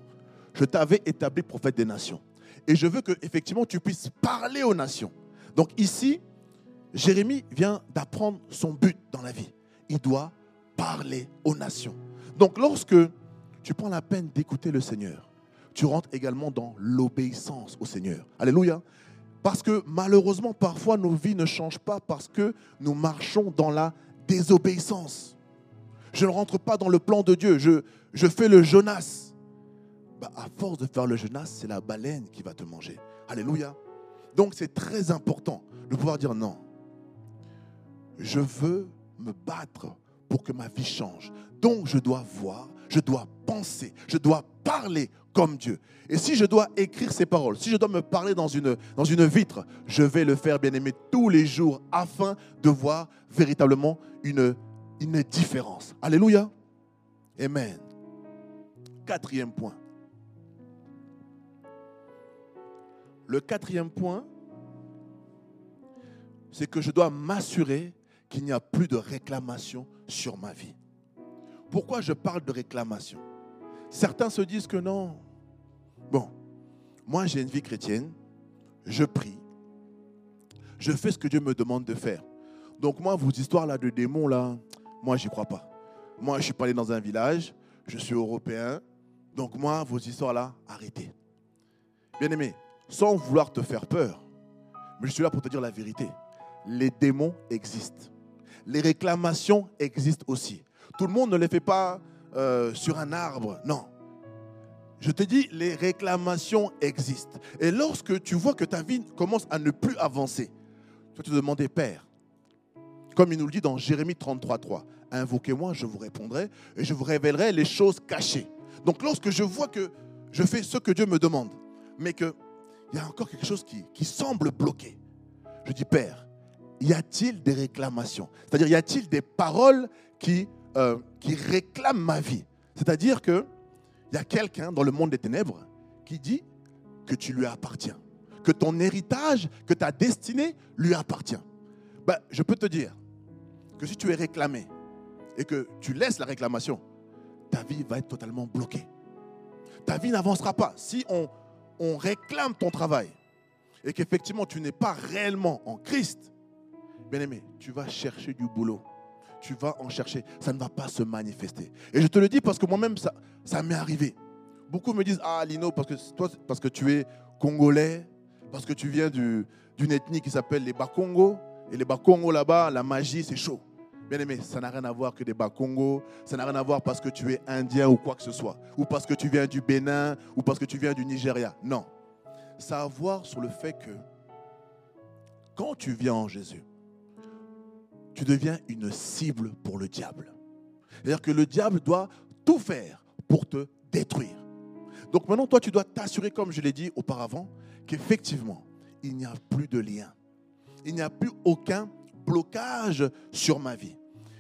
je t'avais établi prophète des nations. Et je veux que effectivement tu puisses parler aux nations. Donc ici, Jérémie vient d'apprendre son but dans la vie. Il doit parler aux nations. Donc lorsque tu prends la peine d'écouter le Seigneur, tu rentres également dans l'obéissance au Seigneur. Alléluia. Parce que malheureusement, parfois, nos vies ne changent pas parce que nous marchons dans la désobéissance. Je ne rentre pas dans le plan de Dieu. Je, je fais le Jonas. Bah, à force de faire le jeûne, c'est la baleine qui va te manger. Alléluia. Donc c'est très important de pouvoir dire non. Je veux me battre pour que ma vie change. Donc je dois voir, je dois penser, je dois parler comme Dieu. Et si je dois écrire ces paroles, si je dois me parler dans une, dans une vitre, je vais le faire, bien aimé, tous les jours afin de voir véritablement une, une différence. Alléluia. Amen. Quatrième point. Le quatrième point, c'est que je dois m'assurer qu'il n'y a plus de réclamation sur ma vie. Pourquoi je parle de réclamation? Certains se disent que non. Bon, moi j'ai une vie chrétienne, je prie, je fais ce que Dieu me demande de faire. Donc moi, vos histoires là de démons là, moi j'y crois pas. Moi je suis pas allé dans un village, je suis européen, donc moi vos histoires là, arrêtez. Bien aimé, sans vouloir te faire peur. Mais je suis là pour te dire la vérité. Les démons existent. Les réclamations existent aussi. Tout le monde ne les fait pas euh, sur un arbre, non. Je te dis, les réclamations existent. Et lorsque tu vois que ta vie commence à ne plus avancer, tu vas te demander, Père, comme il nous le dit dans Jérémie 33, 3, invoquez-moi, je vous répondrai et je vous révélerai les choses cachées. Donc lorsque je vois que je fais ce que Dieu me demande, mais que il y a encore quelque chose qui, semble bloqué. Je dis, Père, y a-t-il des réclamations? C'est-à-dire, y a-t-il des paroles qui, euh, réclament ma vie? C'est-à-dire qu'il y a quelqu'un dans le monde des ténèbres qui dit que tu lui appartiens, que ton héritage, que ta destinée lui appartient. Ben, je peux te dire que si tu es réclamé et que tu laisses la réclamation, ta vie va être totalement bloquée. Ta vie n'avancera pas. Si on, on réclame ton travail et qu'effectivement tu n'es pas réellement en Christ, bien aimé, tu vas chercher du boulot. Tu vas en chercher. Ça ne va pas se manifester. Et je te le dis parce que moi-même, ça, m'est arrivé. Beaucoup me disent Ah, Lino, parce que, toi, parce que tu es congolais, parce que tu viens d'une ethnie qui s'appelle les Bakongo. Et les Bakongo là-bas, la magie, c'est chaud. Bien aimé, ça n'a rien à voir que des Bas-Congo, ça n'a rien à voir parce que tu es indien ou quoi que ce soit, ou parce que tu viens du Bénin, ou parce que tu viens du Nigeria. Non. Ça a à voir sur le fait que quand tu viens en Jésus, tu deviens une cible pour le diable. C'est-à-dire que le diable doit tout faire pour te détruire. Donc maintenant, toi, tu dois t'assurer, comme je l'ai dit auparavant, qu'effectivement, il n'y a plus de lien. Il n'y a plus aucun blocage sur ma vie.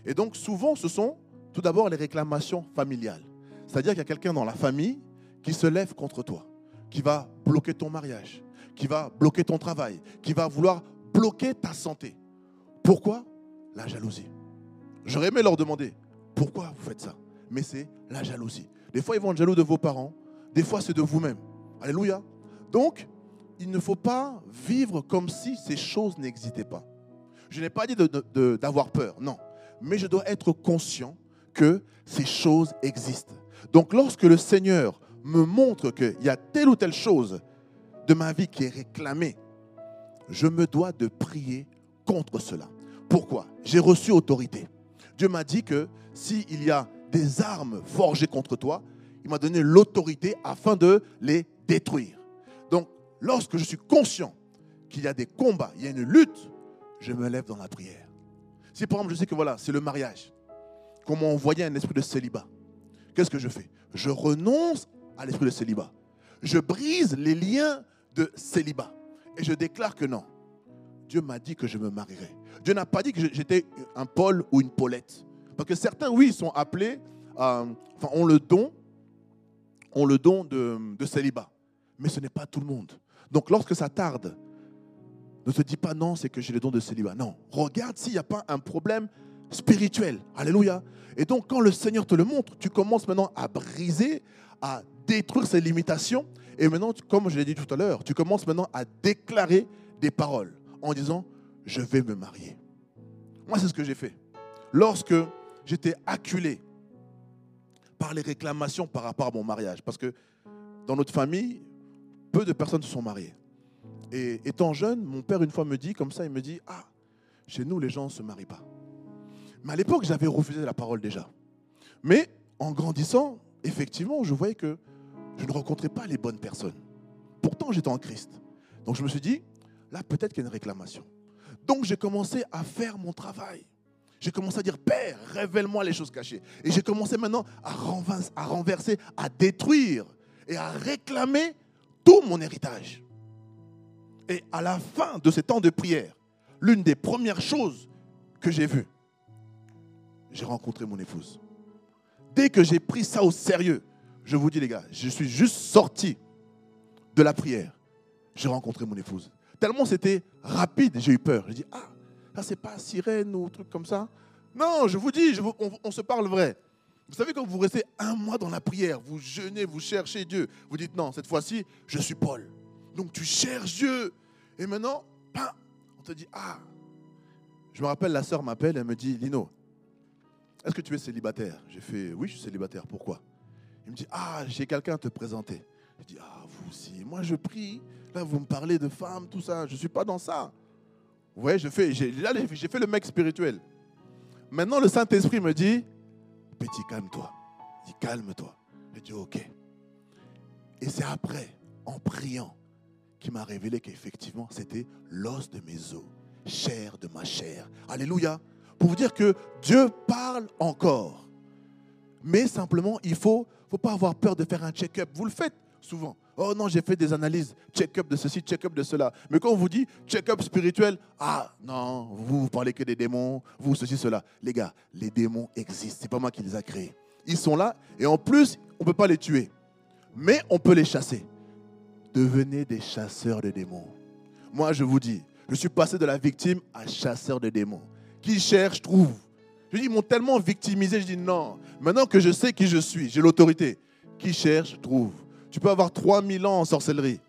Et donc, souvent, ce sont tout d'abord les réclamations familiales. C'est-à-dire qu'il y a quelqu'un dans la famille qui se lève contre toi, qui va bloquer ton mariage, qui va bloquer ton travail, qui va vouloir bloquer ta santé. Pourquoi? La jalousie. J'aurais aimé leur demander, pourquoi vous faites ça? Mais c'est la jalousie. Des fois, ils vont être jaloux de vos parents, des fois, c'est de vous-même. Alléluia. Donc, il ne faut pas vivre comme si ces choses n'existaient pas. Je n'ai pas dit d'avoir peur, non. Mais je dois être conscient que ces choses existent. Donc lorsque le Seigneur me montre qu'il y a telle ou telle chose de ma vie qui est réclamée, je me dois de prier contre cela. Pourquoi? J'ai reçu autorité. Dieu m'a dit que s'il y a des armes forgées contre toi, il m'a donné l'autorité afin de les détruire. Donc, lorsque je suis conscient qu'il y a des combats, il y a une lutte, je me lève dans la prière. Si par exemple je sais que voilà, c'est le mariage, qu'on m'a envoyé un esprit de célibat, qu'est-ce que je fais? Je renonce à l'esprit de célibat. Je brise les liens de célibat. Et je déclare que non. Dieu m'a dit que je me marierai. Dieu n'a pas dit que j'étais un Paul ou une Paulette. Parce que certains, oui, sont appelés, euh, enfin, ont le don, ont le don de, de célibat. Mais ce n'est pas tout le monde. Donc lorsque ça tarde, ne te dis pas non, c'est que j'ai le don de célibat. Non, regarde s'il n'y a pas un problème spirituel. Alléluia. Et donc, quand le Seigneur te le montre, tu commences maintenant à briser, à détruire ces limitations. Et maintenant, comme je l'ai dit tout à l'heure, tu commences maintenant à déclarer des paroles en disant, je vais me marier. Moi, c'est ce que j'ai fait. Lorsque j'étais acculé par les réclamations par rapport à mon mariage, parce que dans notre famille, peu de personnes se sont mariées. Et étant jeune, mon père, une fois, me dit, comme ça, il me dit, ah, chez nous, les gens ne se marient pas. Mais à l'époque, j'avais refusé la parole déjà. Mais en grandissant, effectivement, je voyais que je ne rencontrais pas les bonnes personnes. Pourtant, j'étais en Christ. Donc je me suis dit, là, peut-être qu'il y a une réclamation. Donc j'ai commencé à faire mon travail. J'ai commencé à dire, Père, révèle-moi les choses cachées. Et j'ai commencé maintenant à renverser, à renverser, à détruire et à réclamer tout mon héritage. Et à la fin de ces temps de prière, l'une des premières choses que j'ai vues, j'ai rencontré mon épouse. Dès que j'ai pris ça au sérieux, je vous dis les gars, je suis juste sorti de la prière. J'ai rencontré mon épouse. Tellement c'était rapide, j'ai eu peur. J'ai dit, ah, ça c'est pas sirène ou truc comme ça. Non, je vous dis, on, se parle vrai. Vous savez, quand vous restez un mois dans la prière, vous jeûnez, vous cherchez Dieu, vous dites, non, cette fois-ci, je suis Paul. Donc tu cherches Dieu. Et maintenant, on te dit, ah. Je me rappelle, la sœur m'appelle, elle me dit, Lino, est-ce que tu es célibataire? J'ai fait Oui, je suis célibataire. Pourquoi? Il me dit Ah, j'ai quelqu'un à te présenter. Je dis Ah, vous aussi. Moi, je prie. Là, vous me parlez de femmes, tout ça. Je ne suis pas dans ça. Vous voyez, je fais, là, j'ai fait le mec spirituel. Maintenant, le Saint-Esprit me dit Petit, calme-toi. Il dit Calme-toi. Je dis Ok. Et c'est après, en priant, m'a révélé qu'effectivement, c'était l'os de mes os, chair de ma chair. Alléluia pour vous dire que Dieu parle encore. Mais simplement, il faut, faut pas avoir peur de faire un check-up. Vous le faites souvent. Oh non, j'ai fait des analyses, check-up de ceci, check-up de cela. Mais quand on vous dit check-up spirituel, ah non, vous, vous parlez que des démons, vous ceci, cela. Les gars, les démons existent. C'est pas moi qui les a créés. Ils sont là et en plus, on peut pas les tuer. Mais on peut les chasser. Devenez des chasseurs de démons. Moi, je vous dis, je suis passé de la victime à chasseur de démons. Qui cherche, trouve. Je dis, ils m'ont tellement victimisé, je dis non. Maintenant que je sais qui je suis, j'ai l'autorité. Qui cherche, trouve. Tu peux avoir 3000 ans en sorcellerie.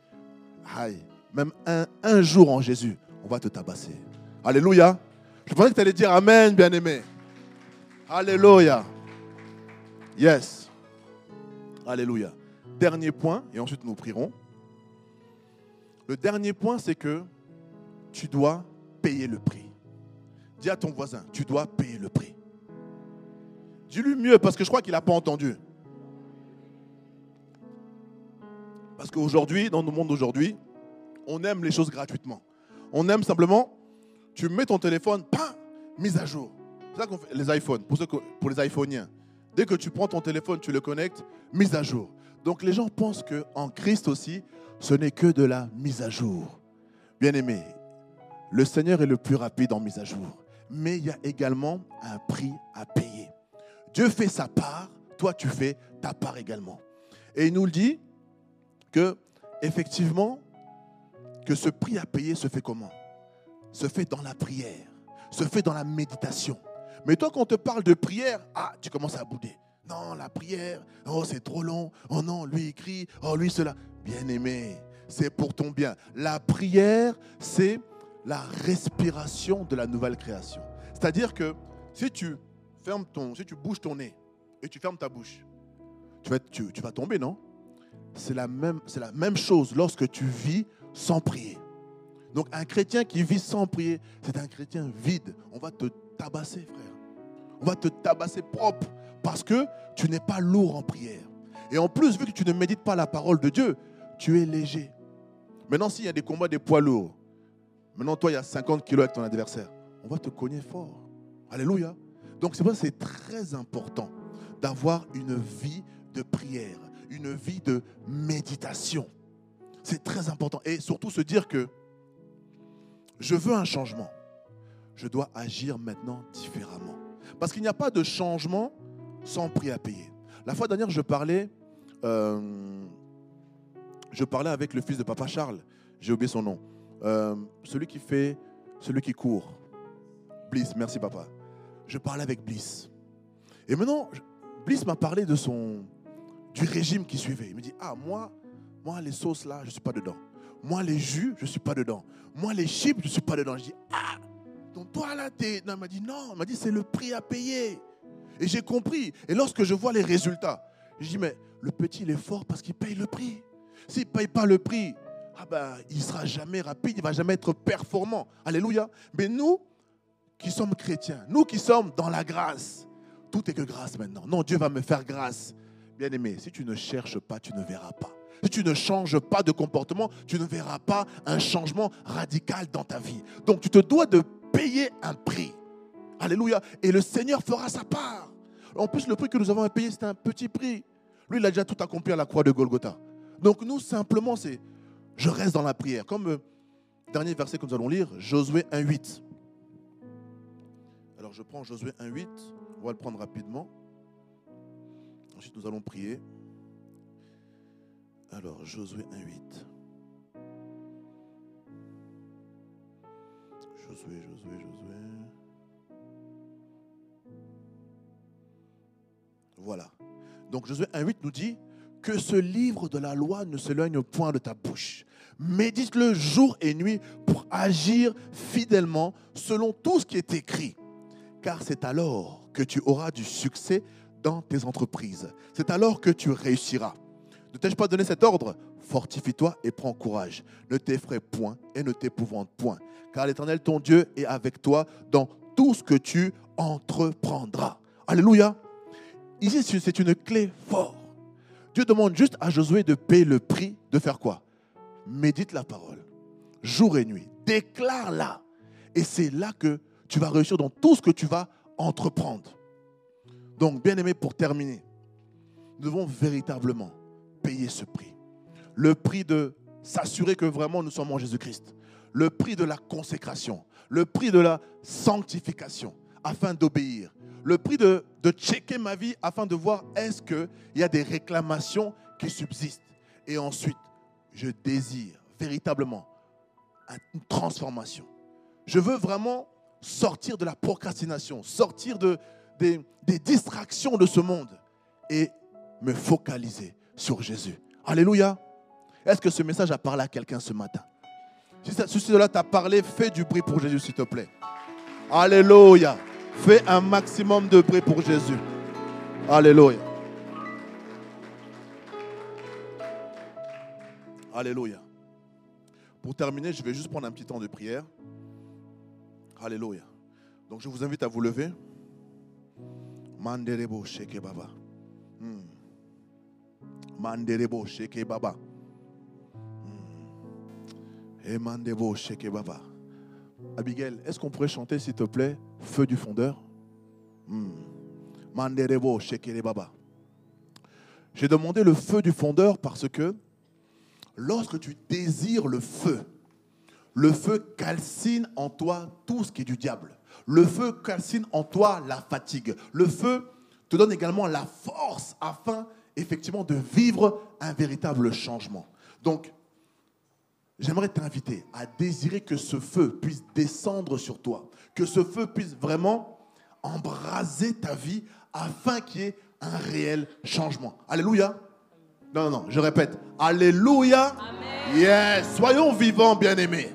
Aïe, même un, un jour en Jésus, on va te tabasser. Alléluia. Je pensais que tu allais dire Amen, bien-aimé. Alléluia. Yes. Alléluia. Dernier point, et ensuite nous prierons. Le dernier point, c'est que tu dois payer le prix. Dis à ton voisin, tu dois payer le prix. Dis-lui mieux parce que je crois qu'il n'a pas entendu. Parce qu'aujourd'hui, dans le monde d'aujourd'hui, on aime les choses gratuitement. On aime simplement, tu mets ton téléphone, mise à jour. C'est ça qu'on fait, les iPhones, pour, pour les iPhoniens. Dès que tu prends ton téléphone, tu le connectes, mise à jour. Donc les gens pensent qu'en Christ aussi, ce n'est que de la mise à jour. Bien aimé, le Seigneur est le plus rapide en mise à jour. Mais il y a également un prix à payer. Dieu fait sa part, toi tu fais ta part également. Et il nous le dit que, effectivement, que ce prix à payer se fait comment? Se fait dans la prière, se fait dans la méditation. Mais toi, quand on te parle de prière, ah, tu commences à bouder. Non, la prière, oh, c'est trop long. Oh non, lui écrit, oh, lui cela. Bien aimé, c'est pour ton bien. La prière, c'est la respiration de la nouvelle création. C'est-à-dire que si tu fermes ton, bouges ton nez et tu fermes ta bouche, tu vas, tomber, non? C'est la, la même chose lorsque tu vis sans prier. Donc un chrétien qui vit sans prier, c'est un chrétien vide. On va te tabasser, frère. On va te tabasser propre parce que tu n'es pas lourd en prière. Et en plus, vu que tu ne médites pas la parole de Dieu, tu es léger. Maintenant, s'il y a des combats des poids lourds, maintenant toi, il y a 50 kilos avec ton adversaire, on va te cogner fort. Alléluia. Donc c'est pour que c'est très important d'avoir une vie de prière, une vie de méditation. C'est très important. Et surtout se dire que je veux un changement. Je dois agir maintenant différemment. Parce qu'il n'y a pas de changement sans prix à payer. La fois dernière, je parlais, euh, je parlais avec le fils de papa Charles. J'ai oublié son nom. Euh, celui qui fait, celui qui court. Bliss, merci papa. Je parlais avec Bliss. Et maintenant, Bliss m'a parlé de son, du régime qu'il suivait. Il me dit, ah moi, moi les sauces là, je ne suis pas dedans. Moi les jus, je ne suis pas dedans. Moi les chips, je ne suis pas dedans. Je dis, ah, donc toi là, t'es... Non, il m'a dit, non, il m'a dit, c'est le prix à payer. Et j'ai compris. Et lorsque je vois les résultats, je dis, mais le petit, il est fort parce qu'il paye le prix. S'il ne paye pas le prix, ah ben, il ne sera jamais rapide, il ne va jamais être performant. Alléluia. Mais nous qui sommes chrétiens, nous qui sommes dans la grâce, tout est que grâce maintenant. Non, Dieu va me faire grâce. Bien aimé, si tu ne cherches pas, tu ne verras pas. Si tu ne changes pas de comportement, tu ne verras pas un changement radical dans ta vie. Donc tu te dois de payer un prix. Alléluia. Et le Seigneur fera sa part. En plus, le prix que nous avons à payer, c'est un petit prix. Lui, il a déjà tout accompli à la croix de Golgotha. Donc nous, simplement, c'est je reste dans la prière. Comme le dernier verset que nous allons lire, Josué 1.8. Alors je prends Josué 1.8, on va le prendre rapidement. Ensuite, nous allons prier. Alors, Josué 1.8. Josué, Josué, Josué. Voilà. Donc Josué 1.8 nous dit que ce livre de la loi ne s'éloigne point de ta bouche. Médite-le jour et nuit pour agir fidèlement selon tout ce qui est écrit. Car c'est alors que tu auras du succès dans tes entreprises. C'est alors que tu réussiras. Ne t'ai-je pas donné cet ordre? Fortifie-toi et prends courage. Ne t'effraie point et ne t'épouvante point. Car l'Éternel, ton Dieu, est avec toi dans tout ce que tu entreprendras. Alléluia. Ici, c'est une clé forte. Dieu demande juste à Josué de payer le prix de faire quoi? Médite la parole, jour et nuit. Déclare-la. Et c'est là que tu vas réussir dans tout ce que tu vas entreprendre. Donc, bien aimé, pour terminer, nous devons véritablement payer ce prix. Le prix de s'assurer que vraiment nous sommes en Jésus-Christ. Le prix de la consécration. Le prix de la sanctification afin d'obéir le prix de, de checker ma vie afin de voir est-ce qu'il y a des réclamations qui subsistent. Et ensuite, je désire véritablement une transformation. Je veux vraiment sortir de la procrastination, sortir de, des, des distractions de ce monde et me focaliser sur Jésus. Alléluia. Est-ce que ce message a parlé à quelqu'un ce matin? Si cela t'a parlé, fais du bruit pour Jésus, s'il te plaît. Alléluia. Fais un maximum de bruit pour Jésus. Alléluia. Alléluia. Pour terminer, je vais juste prendre un petit temps de prière. Alléluia. Donc je vous invite à vous lever. Manderebo sheke baba. Hmm. Manderebo baba. Hmm. Et mandebo sheke baba. Abigail, est-ce qu'on pourrait chanter, s'il te plaît, Feu du fondeur Hmm. J'ai demandé le feu du fondeur parce que lorsque tu désires le feu, le feu calcine en toi tout ce qui est du diable. Le feu calcine en toi la fatigue. Le feu te donne également la force afin effectivement de vivre un véritable changement. Donc, j'aimerais t'inviter à désirer que ce feu puisse descendre sur toi, que ce feu puisse vraiment embraser ta vie afin qu'il y ait un réel changement. Alléluia. Non, non, non, je répète. Alléluia. Yes. Soyons vivants, bien-aimés.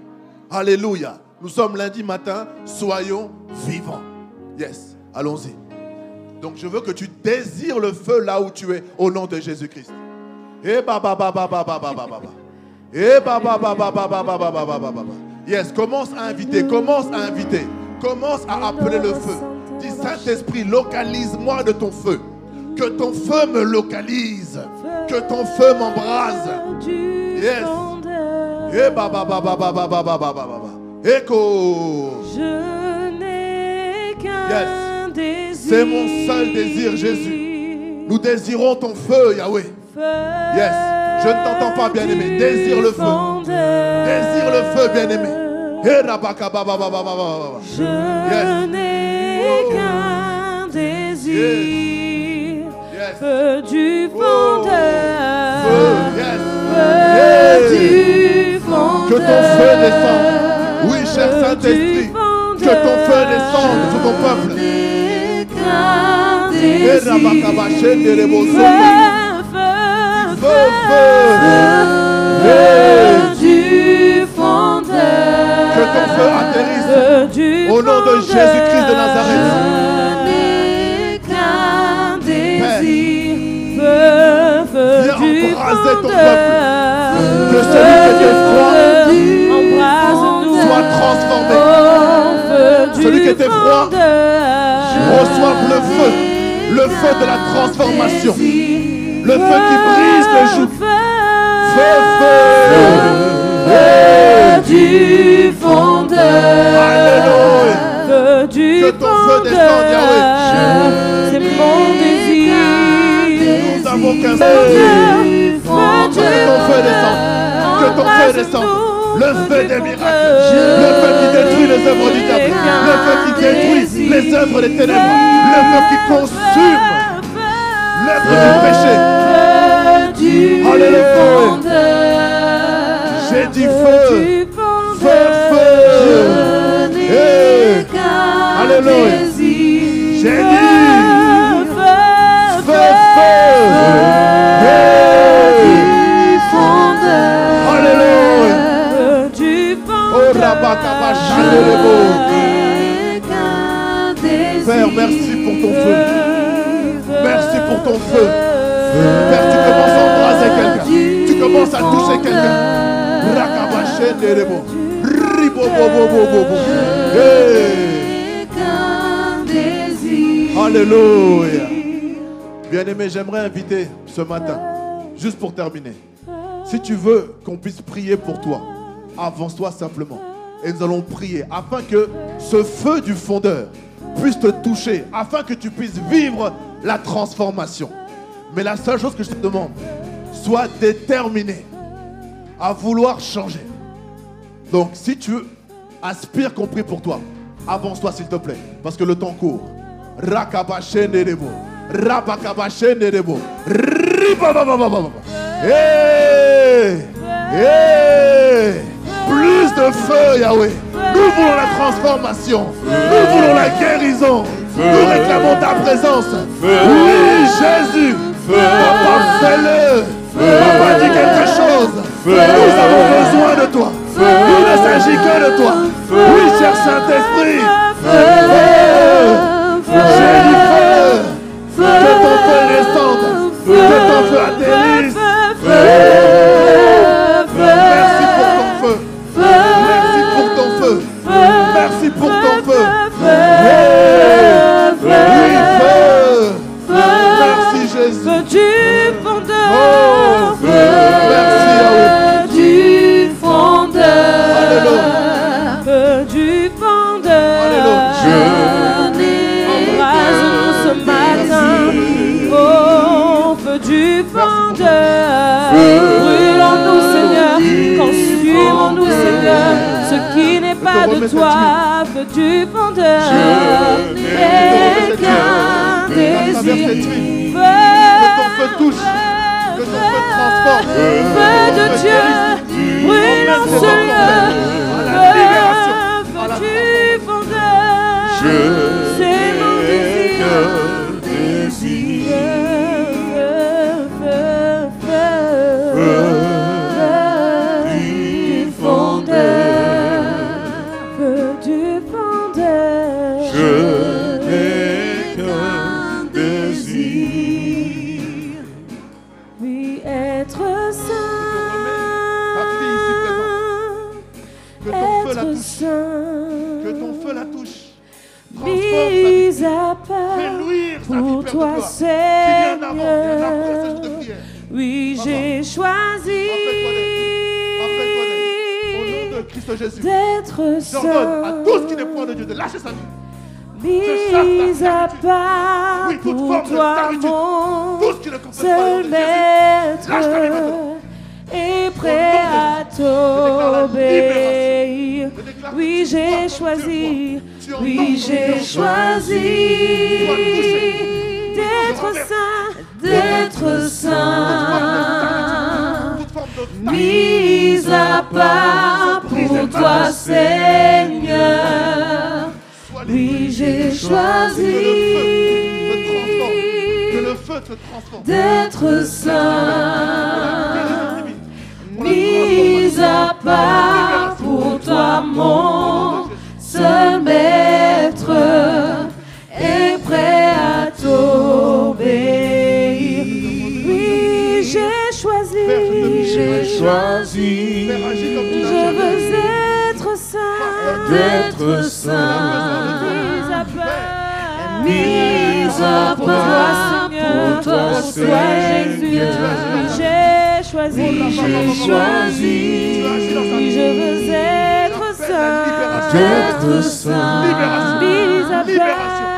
Alléluia. Nous sommes lundi matin. Soyons vivants. Yes. Allons-y. Donc je veux que tu désires le feu là où tu es au nom de Jésus-Christ. Eh ba ba ba ba ba ba ba ba ba ba. Eh ba ba ba ba ba ba ba ba ba ba ba ba. Yes, commence à inviter, commence à inviter. Commence à appeler le feu. Dis Saint-Esprit, localise-moi de ton feu. Que ton feu me localise. Que ton feu m'embrase. Yes. Écho.
Je n'ai qu'un désir.
C'est mon seul désir, Jésus. Nous désirons ton feu, Yahweh. Je ne t'entends pas, bien-aimé. Désire le feu. Désire le feu, bien-aimé.
Je n'ai qu'un désir, feu du fondeur,
feu
du fondeur.
Que ton feu descende, oui, cher Saint-Esprit, que ton feu descende sur ton peuple.
Feu, feu,
feu, feu,
feu. Du
Au nom de. Jésus-Christ de Nazareth.
Je désir.
Viens embraser ton
fondeur.
Que celui qui était froid soit transformé. Celui qui était froid. Reçoive le feu. Le feu de la transformation. Le feu qui brise le joug. Feu, feu.
Feu du fondeur.
Alléluia.
Feu du
Que ton feu
fondeur.
descende, Yahweh.
C'est mon désir.
Nous avons qu'un
Feu
seul. Que ton feu descende. Que ton feu descende. Le feu des miracles. Le feu qui détruit les œuvres du diable. Le feu qui détruit les œuvres des ténèbres. Le feu qui consume l'œuvre du péché.
Feu
Alléluia
du
feu. Feu,
feu.
Alléluia. J'ai dit Alléluia. Bien-aimé, j'aimerais inviter ce matin, juste pour terminer, si tu veux qu'on puisse prier pour toi, avance-toi simplement. Et nous allons prier afin que ce feu du fondeur puisse te toucher, afin que tu puisses vivre la transformation. Mais la seule chose que je te demande, sois déterminé à vouloir changer. Donc, si tu aspires qu'on prie pour toi, avance-toi s'il te plaît, parce que le temps court. Rakabashenderebo, rabakabashenderebo, ribabababababa. Hey! Hey! Plus de feu, Yahweh. Nous voulons la transformation. Nous voulons la guérison. Nous réclamons ta présence. Oui, Jésus. Papa, fais-le. Papa, dis quelque chose. Nous avons besoin de toi. Il ne s'agit que de toi. Oui, cher Saint-Esprit. Feu. Dit feu. Que ton feu descende. Que ton feu. Merci pour ton feu. Merci pour ton feu. Merci pour ton feu. Feu. Merci Jésus.
Feu.
Oh.
Feu feu du fondeur.
Je
N'est qu'un
À travers cette
désir.
huile,
Feu,
que ton feu touche, que ton feu transforme.
Feu de Dieu, brûle en ce lieu.
Jésus.
d'être
J'ordonne à tout ce qui n'est point de Dieu de lâcher sa vie.
mis à part
Oui, toute
pour
forme
toi, mon
Tout ce qui ne confesse pas le
seul maître, et prêt à t'obéir. Oui, j'ai choisi, oui, j'ai choisi d'être saint, d'être saint.
Toute
choisi
Que le feu te transforme.
d'être saint. Mis à part pour toi, mon seul maître, et prêt à t'obéir. Oui, j'ai choisi, j'ai choisi. Je veux être saint,
D'être
saint, part, mis à part pour toi, Seigneur, j'ai choisi, j'ai choisi. Je veux être saint,
D'être
saint,
Libération.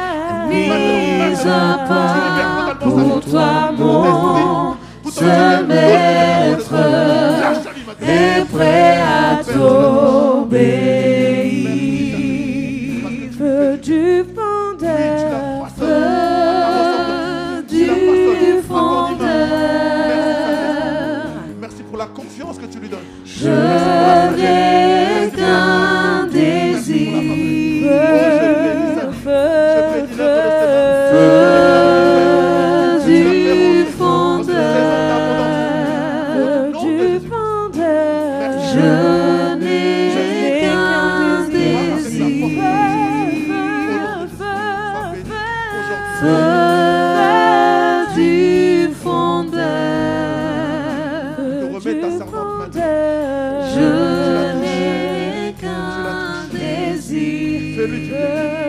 mis à part, mis à part pour toi, mon seul maître est prêt à t'obéir. Feu
que tu lui donnes.
Je n'ai qu'un désir.
De remettre ta servante maintenant.
Je
touches.
n'ai
Tu la
désir.
Fais-lui du bien.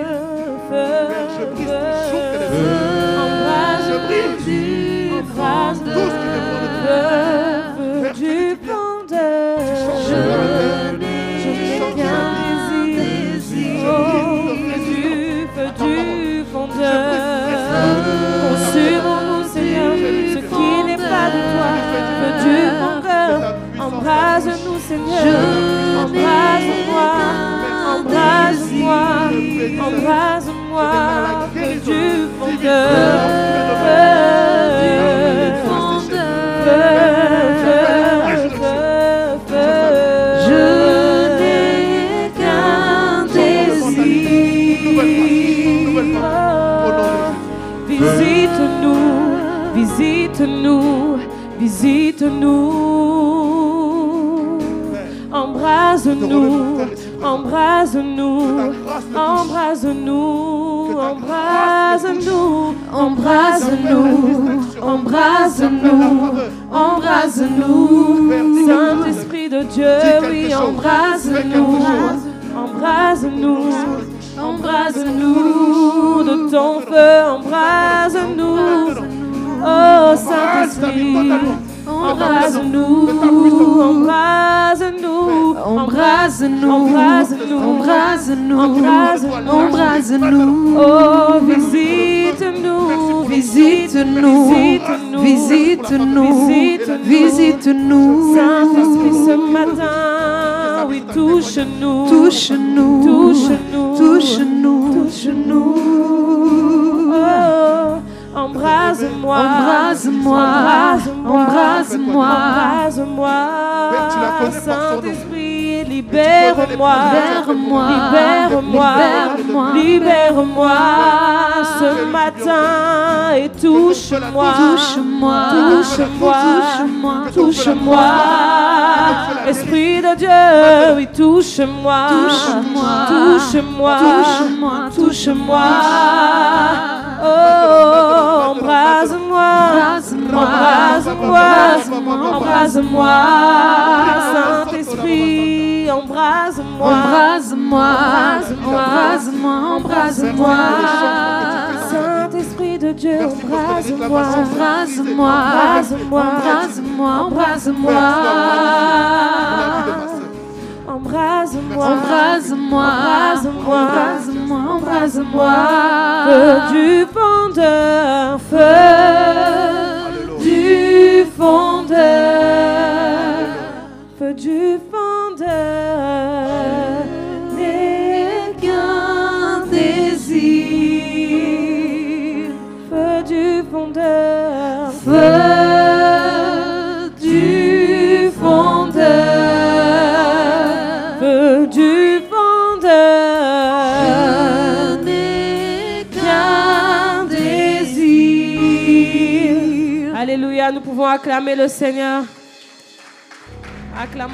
Seigneur. Embrase-moi. Embrase-moi. Embrase-moi. Du fondeur. Feu Embrase-nous, embrase-nous, embrase-nous, embrase-nous, embrase-nous, embrase-nous, embrase-nous. Saint-Esprit de Dieu, oui, embrase-nous, embrase-nous, embrase-nous de ton feu, embrase-nous. Oh Saint-Esprit, embrase-nous, embrase-nous, embrase-nous, embrase-nous, embrase-nous, embrase-nous. Oh, visite-nous, visite-nous, visite-nous, visite-nous. Saint-Esprit, ce matin, oui, touche-nous,
touche-nous,
touche-nous,
touche-nous, touche-nous.
Embrase-moi,
Embrase-moi, embrase-moi,
embrase-moi. Saint-Esprit, libère-moi,
libère-moi,
libère-moi,
libère-moi,
libère-moi. Ce matin et touche-moi,
touche-moi,
touche-moi,
touche-moi,
touche-moi, Esprit de Dieu, oui, touche-moi,
Touche-moi.
touche-moi,
touche-moi,
touche-moi, oh, embrase-moi,
embrase-moi,
embrase-moi, Saint-Esprit, embrase-moi,
embrase-moi, embrase-moi, embrase-moi,
Saint-Esprit de Dieu, embrase-moi,
embrase-moi, embrase-moi, embrase-moi,
embrase-moi,
embrase-moi, embrase-moi, embrase-moi,
feu du fondeur, feu du fondeur, feu du fondeur, pour acclamer le Seigneur. Acclamons.